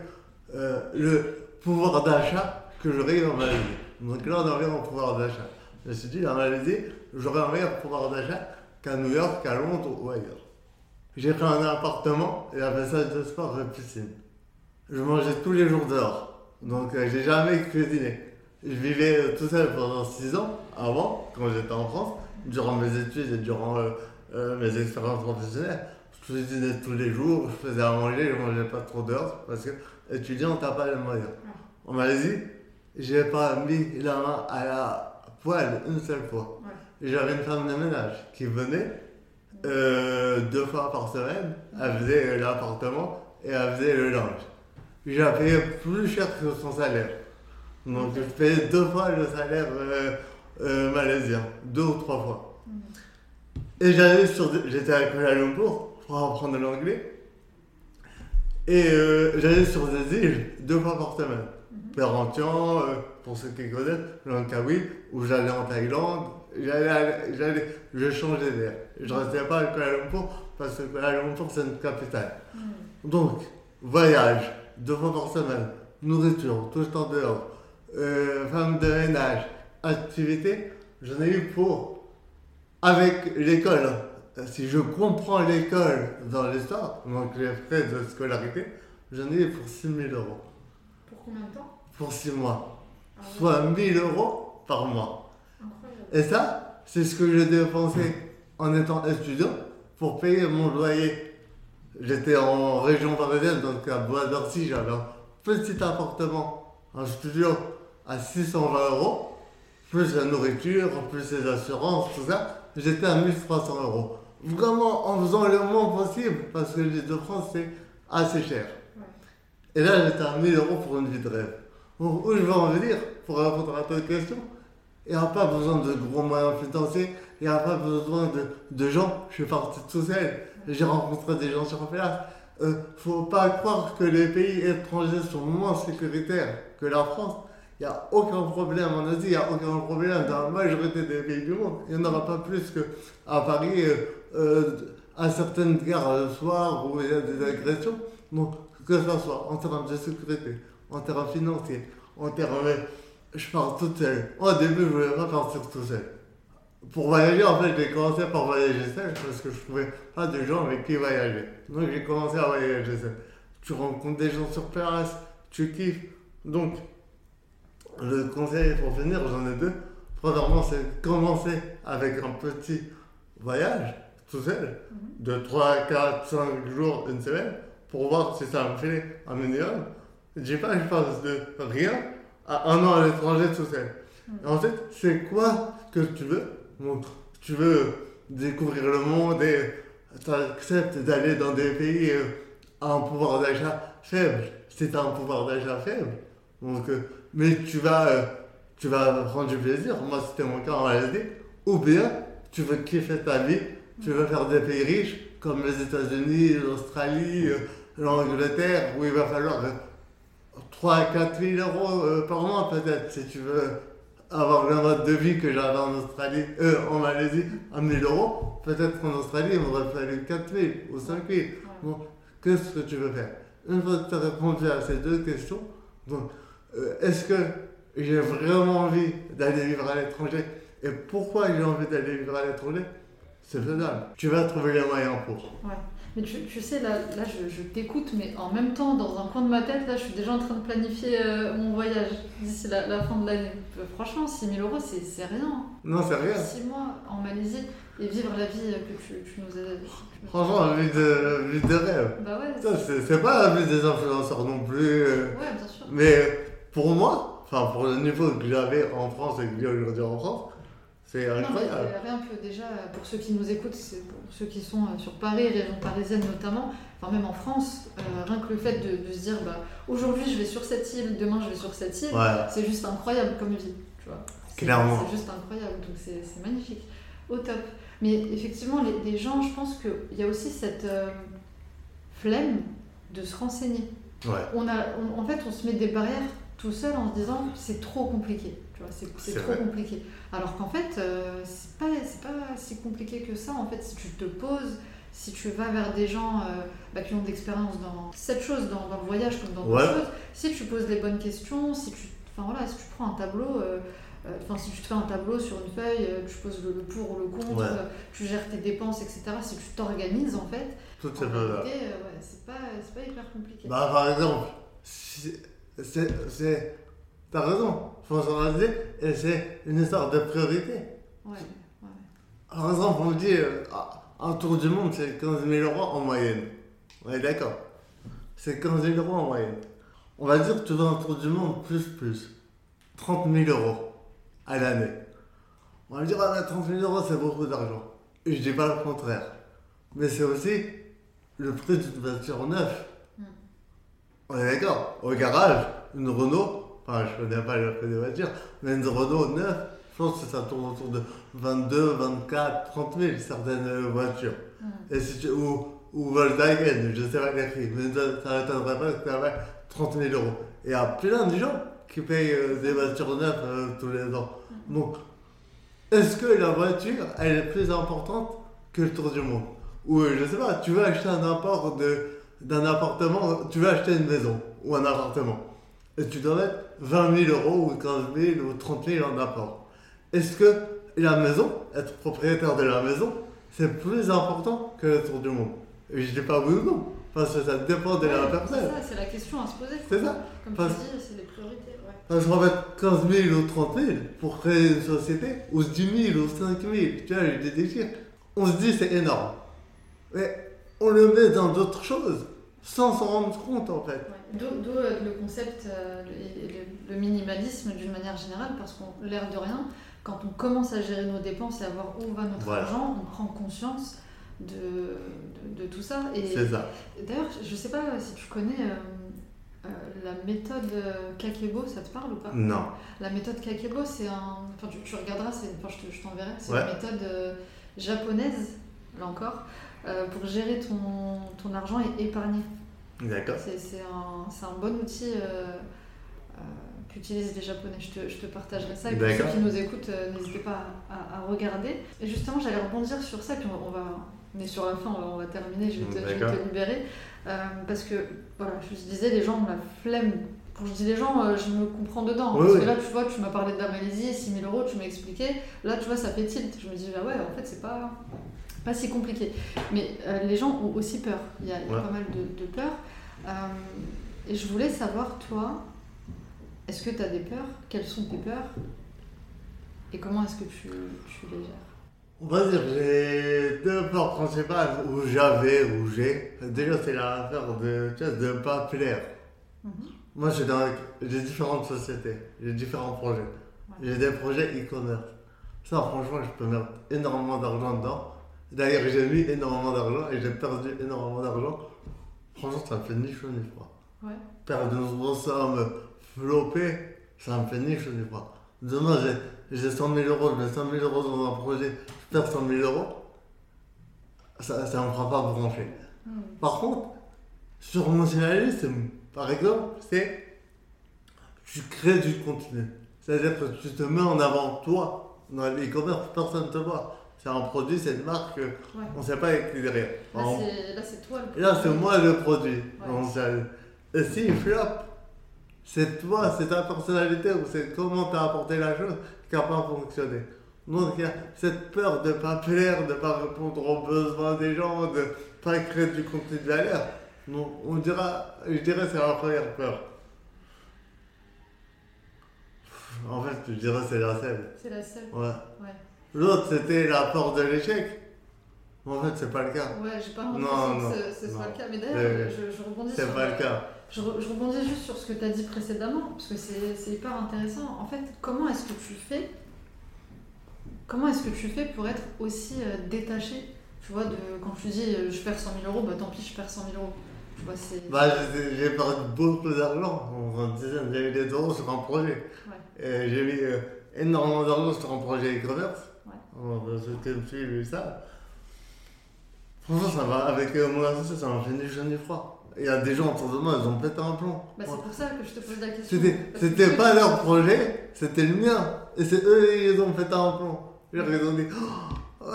euh, le pouvoir d'achat que j'aurais eu en Malaisie. Donc là, on revient au pouvoir d'achat. Je me suis dit, en Malaisie, j'aurais un meilleur pouvoir d'achat qu'à New York, qu'à Londres ou ailleurs. J'ai pris un appartement et avait salle de sport et piscine. Je mangeais tous les jours dehors. Donc euh, j'ai jamais cuisiné. Je vivais euh, tout seul pendant 6 ans avant, quand j'étais en France, durant mes études et durant euh, euh, mes expériences professionnelles. Je cuisinais tous les jours, je faisais à manger, je mangeais pas trop dehors parce que étudiant, t'as pas les moyens. En Malaisie, j'ai pas mis la main à la poêle une seule fois. J'avais une femme de ménage qui venait euh, deux fois par semaine, elle faisait l'appartement et elle faisait le linge. J'ai payé plus cher que son salaire. Donc je payais deux fois le salaire euh, euh, malaisien, deux ou trois fois. Et j'allais sur, j'étais à Kuala Lumpur pour apprendre l'anglais. Et euh, j'allais sur des îles deux fois par semaine. Euh, pour ceux qui connaissent, Langkawi, où j'allais en Thaïlande, j'allais, j'allais, je changeais d'air. Je restais pas à Kuala Lumpur parce que Kuala Lumpur c'est une capitale. Donc, voyage, deux fois par semaine, nourriture, tout le temps dehors, euh, femme de ménage, activité, j'en ai eu pour, avec l'école. Si je comprends l'école dans l'histoire, donc les frais de scolarité, j'en ai eu pour 6 000 euros. Pour combien de temps? Pour 6 mois. Ah Soit 1000 euros par mois. Incroyable. Et ça, c'est ce que j'ai dépensé en étant étudiant pour payer mon loyer. J'étais en région parisienne, donc à Bois d'Orcy, j'avais un petit appartement, un studio à 620 euros, plus la nourriture, plus les assurances, tout ça. J'étais à 1300 euros. Vraiment en faisant le moins possible, parce que l'île de France, c'est assez cher. Et là, j'étais à 1000 euros pour une vie de rêve. Où je veux en venir, pour répondre à ta question, il n'y a pas besoin de gros moyens financiers, il n'y a pas besoin de, de gens. Je suis parti tout seul, j'ai rencontré des gens sur place. Euh, faut pas croire que les pays étrangers sont moins sécuritaires que la France. Il n'y a aucun problème en Asie, il n'y a aucun problème dans la majorité des pays du monde. Il n'y en aura pas plus qu'à Paris, euh, euh, à certaines gares le soir où il y a des agressions. Donc, que ce soit en termes de sécurité, en termes financiers, en termes. Je pars toute seule. Au début, je ne voulais pas partir tout seul. Pour voyager, en fait, j'ai commencé par voyager seul parce que je ne trouvais pas de gens avec qui voyager. Donc, j'ai commencé à voyager seul. Tu rencontres des gens sur place, tu kiffes. Donc, le conseil pour finir, j'en ai deux. Premièrement, c'est de commencer avec un petit voyage, tout seul, de 3, 4, 5 jours, une semaine, pour voir si ça me fait un minimum. Je dis pas je passe de rien à un an à l'étranger tout seul. Et en fait, c'est quoi que tu veux Donc, tu veux découvrir le monde et tu acceptes d'aller dans des pays euh, à un pouvoir d'achat faible. Si tu as un pouvoir d'achat faible, donc, euh, mais tu vas, euh, tu vas prendre du plaisir. Moi, c'était mon cas en Malaisie. Ou bien, tu veux kiffer ta vie, tu veux faire des pays riches comme les États-Unis, l'Australie, euh, l'Angleterre, où il va falloir euh, 3 à 4 000 euros euh, par mois peut-être si tu veux avoir le mode de vie que j'avais en Australie, euh, en Malaisie, à 1000 euros. Peut-être qu'en Australie, il m'aurait fallu 4 000 ou 5 000. Bon, qu'est-ce que tu veux faire? Une fois que tu as répondu à ces deux questions, donc, euh, est-ce que j'ai vraiment envie d'aller vivre à l'étranger Et pourquoi j'ai envie d'aller vivre à l'étranger? C'est faisable. Tu vas trouver les moyens pour. Ouais. Mais tu, tu sais, là, là je, je t'écoute, mais en même temps, dans un coin de ma tête, là, je suis déjà en train de planifier euh, mon voyage d'ici la, la fin de l'année. Euh, Franchement, 6 000 euros, c'est c'est rien. Non, c'est rien. 6 mois en Malaisie et vivre la vie que tu, tu nous as. Franchement, la vie de, vie de rêve. Bah ouais, C'est c'est pas la vie des influenceurs non plus. euh, ouais, bien sûr. Mais pour moi, enfin pour le niveau que j'avais en France et que j'ai aujourd'hui en France, c'est incroyable. rien que déjà, pour ceux qui nous écoutent, c'est pour ceux qui sont euh, sur Paris, région parisienne notamment, enfin même en France, euh, rien que le fait de, de se dire bah, aujourd'hui je vais sur cette île, demain je vais sur cette île, Ouais. c'est juste incroyable comme vie, tu vois. Clairement. C'est juste incroyable, donc c'est c'est magnifique. Au top. Mais effectivement, les, les gens, je pense qu'il y a aussi cette euh, flemme de se renseigner. Ouais. On a, on- en fait, on se met des barrières tout seul en se disant c'est trop compliqué. Tu vois, c'est c'est C'est trop vrai. compliqué. Alors qu'en fait, euh, c'est pas, c'est pas si compliqué que ça. En fait, si tu te poses, si tu vas vers des gens euh, bah, qui ont de l'expérience dans cette chose, dans, dans le voyage comme dans Ouais. d'autres choses, si tu poses les bonnes questions, si tu, voilà, si tu prends un tableau. euh, euh, Enfin, si tu te fais un tableau sur une feuille, tu poses le, pour ou le contre, Ouais. tu gères tes dépenses, etc. Si tu t'organises, en fait, Tout en ces choses-là. réalité, euh, ouais, c'est pas, c'est pas hyper compliqué. Bah, par exemple, si- c'est. T'as raison, faut s'organiser et c'est une histoire de priorité. Ouais, ouais. Par exemple, on me dit euh, un tour du monde, c'est 15 000 euros en moyenne. On est d'accord. C'est 15 000 euros en moyenne. On va dire que tu veux un tour du monde plus plus. 30 000 euros à l'année. On va dire, ah, mais 30 000 euros, c'est beaucoup d'argent. Et je dis pas le contraire. Mais c'est aussi le prix d'une voiture neuve. Mm. On est d'accord. Au garage, une Renault, enfin, je connais pas le prix des voitures, mais une Renault neuve, je pense que ça tourne autour de 22, 24, 30 000 certaines euh, voitures. Mm. Et si tu, ou, ou Volkswagen, je sais pas les prix, mais ça ça m'étonnerait pas que avais 30 000 euros. Et il y a plein de gens qui payent euh, des voitures neuves euh, tous les ans. Donc, est-ce que la voiture, elle est plus importante que le tour du monde? Ou je sais pas, tu veux acheter un apport de d'un appartement, tu veux acheter une maison ou un appartement. Et tu dois mettre 20 000 euros ou 15 000 ou 30 000 en apport. Est-ce que la maison, être propriétaire de la maison, c'est plus important que le tour du monde? Et je dis pas oui ou non, parce que ça dépend de la Ouais, personne. C'est ça, c'est la question à se poser. C'est ça. Comme Parce- tu dis, c'est les priorités. Ouais. Parce qu'on va mettre 15 000 ou 30 000 pour créer une société, ou 10 000 ou 5 000, tu vois, j'ai des déchires. On se dit c'est énorme. Mais on le met dans d'autres choses, sans s'en rendre compte en fait. Ouais. D'où euh, le concept euh, et le, le minimalisme d'une manière générale, parce qu'on l'air de rien, quand on commence à gérer nos dépenses et à voir où va notre Voilà. argent, on prend conscience de, de, de tout ça. C'est ça. d'ailleurs, je sais pas si tu connais euh, euh, la méthode Kakebo, ça te parle ou pas? Non. La méthode Kakebo, c'est un. Enfin, tu, tu regarderas. Enfin, je, te- je t'enverrai. C'est Ouais. une méthode japonaise, là encore, euh, pour gérer ton, ton argent et épargner. D'accord. C'est, c'est un, c'est un bon outil euh, euh, qu'utilisent les Japonais. Je te, je te partagerai ça. Et pour ceux qui nous écoutent, n'hésitez pas à, à- à regarder. Et justement, j'allais rebondir sur ça, puis on, on va. On est sur la fin, on va, on va terminer, je vais te, je vais D'accord. te libérer. Parce que, voilà, je te disais, les gens ont la flemme. Quand je dis les gens, je me comprends dedans. Oui, parce oui. que là, tu vois, tu m'as parlé de la Malaisie, 6 000 euros, tu m'as expliqué. Là, tu vois, ça fait tilt. Je me dis, ah ouais, en fait, c'est pas, pas si compliqué. Mais euh, les gens ont aussi peur. Il y a, il y a Ouais. pas mal de, de peur. Euh, et je voulais savoir, toi, est-ce que tu as des peurs? Quelles sont tes peurs? Et comment est-ce que tu, tu les gères? On va dire que j'ai deux peurs principales où j'avais, où j'ai. Déjà, c'est l'affaire de tu vois, de ne pas plaire. Mhm. Moi, j'ai dans- j'ai différentes sociétés, j'ai différents projets. J'ai des projets e-commerce. Ça, franchement, je peux mettre énormément d'argent dedans. D'ailleurs, j'ai mis énormément d'argent et j'ai perdu énormément d'argent. Franchement, ça me fait ni chaud ni froid. Ouais. Perdre une grosse somme, flopper, ça me fait ni chaud ni froid. Demain, j'ai- j'ai 100 000 euros, je mets 100 000 euros dans un projet, je perds 100 000 euros. Ça ne me fera pas brancher. Mhm. Par contre, sur mon journalisme, par exemple, c'est tu crées du contenu. C'est-à-dire que tu te mets en avant toi. Dans l'e-commerce, personne ne te voit. C'est un produit, c'est une marque, Ouais. on ne sait pas est derrière. Là, c'est, toi le là, c'est moi le produit. Ouais. Donc, ça- Et s'il flop, c'est toi, c'est ta personnalité ou c'est comment tu as apporté la chose qui n'a pas fonctionné. Donc, il y a cette peur de ne pas plaire, de ne pas répondre aux besoins des gens, de, pas créer du contenu de valeur, non, on dira, je dirais c'est la première peur. En fait, je dirais c'est la seule. C'est la seule. Ouais. Ouais. L'autre, c'était la peur de l'échec. En fait, c'est pas le cas. Ouais, j'ai pas l'impression que ce, ce soit le cas. Mais d'ailleurs, je, je rebondis C'est sur. pas le cas. Je, re- je rebondis juste sur ce que tu as dit précédemment, parce que c'est hyper intéressant. En fait, comment est-ce que tu fais Comment est-ce que tu fais pour être aussi euh, détaché Tu vois, de, quand tu dis euh, je perds 100 000 euros, bah tant pis, je perds 100 000 euros. Tu vois, c'est. Bah, j'ai- perdu beaucoup d'argent, j'ai eu des euros sur un projet. Ouais. J'ai mis euh, énormément d'argent sur un projet e-commerce. Qui me suivent, ils savent. Franchement, ça va. Avec euh, mon associé, ça m'a fait ni chaud ni froid. Il y a des gens autour de moi, ils ont pété un plomb. Bah, c'est pour ça que je te pose la question. C'était, Parce que pas leur projet, c'était le mien. Et c'est eux, ils ont pété un plomb. Genre, ils ont dit, Oh, ouais,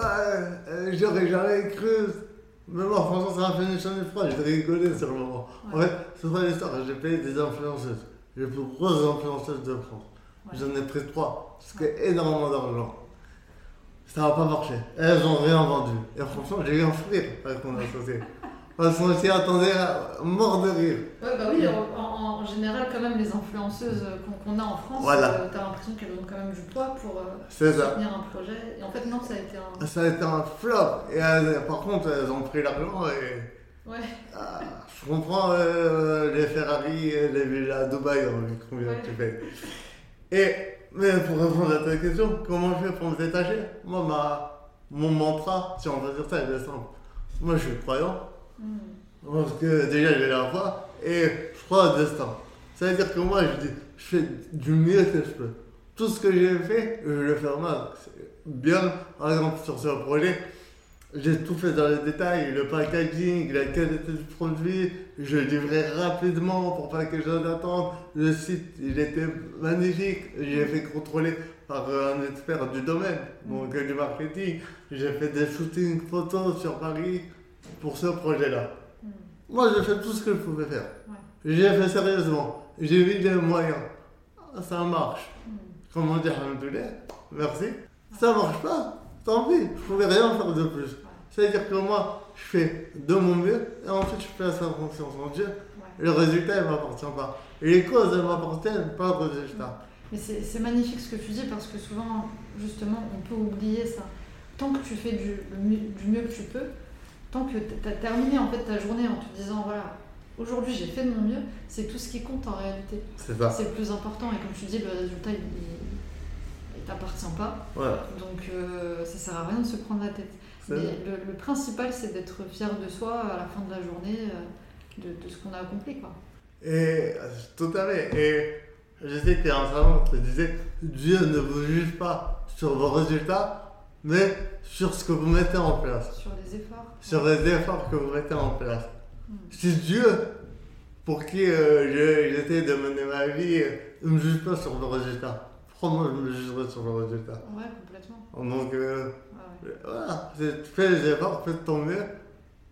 euh, j'aurais jamais cru. Mais moi, franchement, ça m'a fait ni chaud ni froid. J'ai rigolé sur le moment. En Ouais. fait, c'est pas l'histoire. J'ai payé des influenceuses. Les plus grosses influenceuses de France. Ouais. J'en ai pris trois. C'était énormément d'argent. Ça n'a pas marché. Elles ont rien vendu. Et franchement, j'ai eu un fou rire avec mon associé. Parce qu'on s'y attendait à mort de rire. Ouais, bah oui, en, en- en général, quand même, les influenceuses euh, qu'on a en France, Voilà. euh, t'as l'impression qu'elles ont quand même du poids pour euh, soutenir un projet. Et en fait, non, ça a été un. Ça a été un flop. Et elles- par contre, elles ont pris l'argent et. Ouais. ah, je comprends euh, les Ferrari les villas à Dubaï, hein, combien Ouais. tu payes. Et, mais pour répondre à ta question, comment je fais pour me détacher? Moi, ma, mon mantra, si on veut dire ça, il est simple. Moi, je suis croyant. Hmm. Parce que déjà, j'ai la foi et je crois au destin. Ça veut dire que moi, je dis, je fais du mieux que je peux. Tout ce que j'ai fait, je le fais mal. Bien, par exemple, sur ce projet, j'ai tout fait dans les détails, le packaging, la qualité du produit, je livrais rapidement pour pas que les gens attendent. Le site, il était magnifique, j'ai fait contrôler par euh, un expert du domaine, donc euh, du marketing. J'ai fait des shootings photos sur Paris pour ce projet-là. Hmm. Moi, j'ai fait tout ce que je pouvais faire. Ouais. J'ai fait sérieusement. J'ai mis les moyens. Ah, Ça marche. Hmm. Comment dire, alhamdoulilah, merci. Ça marche pas, tant pis, je pouvais rien faire de plus. C'est-à-dire que moi, je fais de mon mieux et ensuite je fais faire confiance en Dieu. Ouais. Le résultat, il ne m'appartient pas. Et les causes, elles m'appartiennent, pas le résultat. Mais c'est magnifique ce que tu dis parce que souvent, justement, on peut oublier ça. Tant que tu fais du, mieux, du mieux que tu peux, tant que tu as terminé en fait ta journée en te disant voilà, aujourd'hui j'ai fait de mon mieux, c'est tout ce qui compte en réalité. C'est ça. C'est le plus important et comme tu dis, le résultat il, il, t'appartient pas. Voilà. Donc euh, ça sert à rien de se prendre la tête. Le, le principal c'est d'être fier de soi à la fin de la journée, euh, de, de ce qu'on a accompli quoi. Et euh, tout à fait. Et je sais qu'il y a un savant qui disait Dieu ne vous juge pas sur vos résultats, mais sur ce que vous mettez en place. Sur les efforts. Sur les efforts que vous mettez en place. Mm. Si Dieu, pour qui euh, je- de mener ma vie, euh, ne me juge pas sur vos résultats, moi je me jugerai sur vos résultats Ouais, complètement. Donc euh, Ouais, voilà, fais les efforts, fais de ton mieux,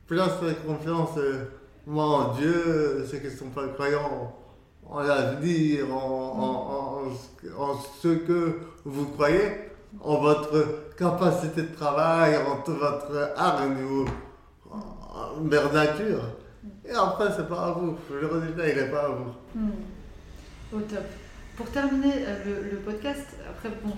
place confiance, euh, moi en Dieu, euh, ceux qui ne sont pas croyants en l'avenir, en, en, en, en ce que vous croyez, en votre capacité de travail, en toute votre hargne ou en mère nature. Et après, c'est pas à vous. Le résultat, il n'est pas à vous. Hmm. Au top. Pour terminer euh, le, le podcast, après, bon,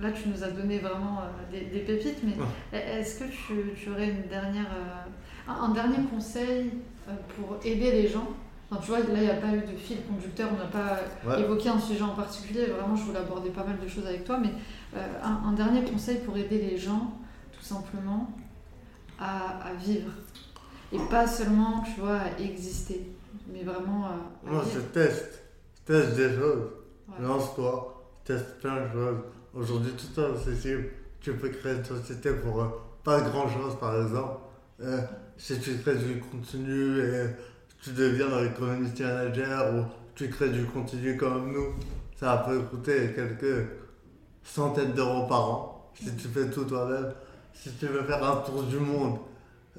là tu nous as donné vraiment euh, des, des pépites, mais est-ce que tu, tu aurais une dernière, euh, un, un dernier conseil euh, pour aider les gens? Enfin, Tu vois, là il n'y a pas eu de fil conducteur, on n'a pas Ouais. évoqué un sujet en particulier, vraiment je voulais aborder pas mal de choses avec toi, mais euh, un, un dernier conseil pour aider les gens, tout simplement, à, à vivre. Et pas seulement, tu vois, à exister, mais vraiment à, à Moi, vivre. je teste. Teste des choses. Ouais. Lance-toi, teste plein de choses. Aujourd'hui, tout est accessible. Tu peux créer une société pour euh, pas grand chose, par exemple. Euh, si tu crées du contenu et tu deviens un community manager ou tu crées du contenu comme nous, ça peut coûter quelques centaines d'euros par an si tu fais tout toi-même. Si tu veux faire un tour du monde,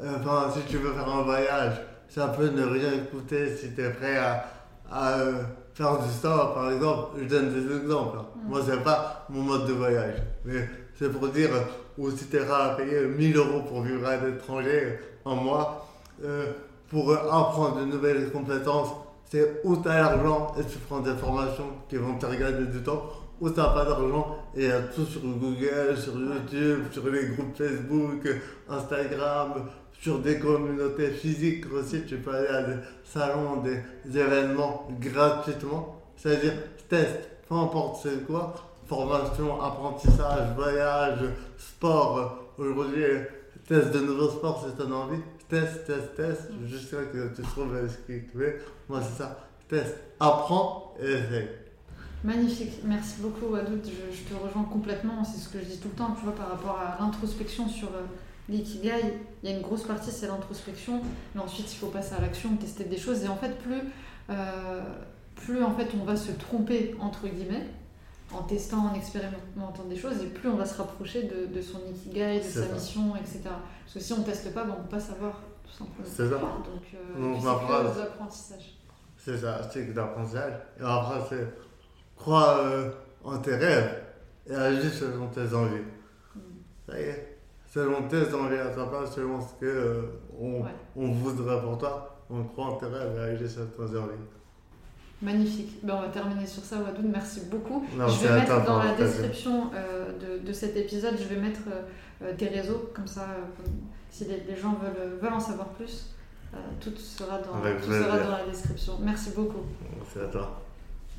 enfin, si tu veux faire un voyage, ça peut ne rien coûter si tu es prêt à, à, euh, faire du sport, par exemple. Je donne des exemples. hein. Mm. Moi, c'est pas mon mode de voyage. Mais c'est pour dire, euh, ou si tu es prêt à payer 1000 euros pour vivre à l'étranger, en moi. Euh, pour apprendre de nouvelles compétences, c'est où tu as l'argent et tu prends des formations qui vont te regarder du temps, ou tu n'as pas d'argent et il y a tout sur Google, sur YouTube, sur les groupes Facebook, Instagram, sur des communautés physiques aussi. Tu peux aller à des salons, des événements gratuitement. C'est-à-dire, test, peu importe c'est quoi, formation, apprentissage, voyage, sport. Aujourd'hui, test de nouveaux sports si tu as envie. Test, test, test, jusqu'à que tu trouves ce qui te fait. Moi, c'est ça. Test, apprends et essaye. Magnifique, merci beaucoup Adout, je, je, te rejoins complètement, c'est ce que je dis tout le temps, tu vois, par rapport à l'introspection sur euh, l'ikigai, il y a une grosse partie c'est l'introspection, mais ensuite il faut passer à l'action, tester des choses, et en fait plus, euh, plus en fait on va se tromper entre guillemets, en testant, en expérimentant des choses, et plus on va se rapprocher de, de son ikigai, de sa mission, etc. Parce que si on ne teste pas, ben, on ne peut pas savoir, tout simplement. C'est ça. Donc, euh, Donc, c'est ma que phrase. de l'apprentissage. C'est ça, c'est que d'apprentissage. Et après, c'est crois euh, en tes rêves et agis selon tes envies. Mm. Ça y est, selon tes envies à toi, pas selon ce que euh, on, Ouais. on voudrait pour toi. On croit en tes rêves et agis selon tes envies. Magnifique. Ben, on va terminer sur ça, Wadoud. Merci beaucoup. Non, je vais à mettre dans la description euh, de, de cet épisode, je vais mettre euh, euh, tes réseaux, comme ça, si les, les gens veulent, veulent en savoir plus, tout, sera dans, tout sera dans la description. Merci beaucoup. C'est à toi.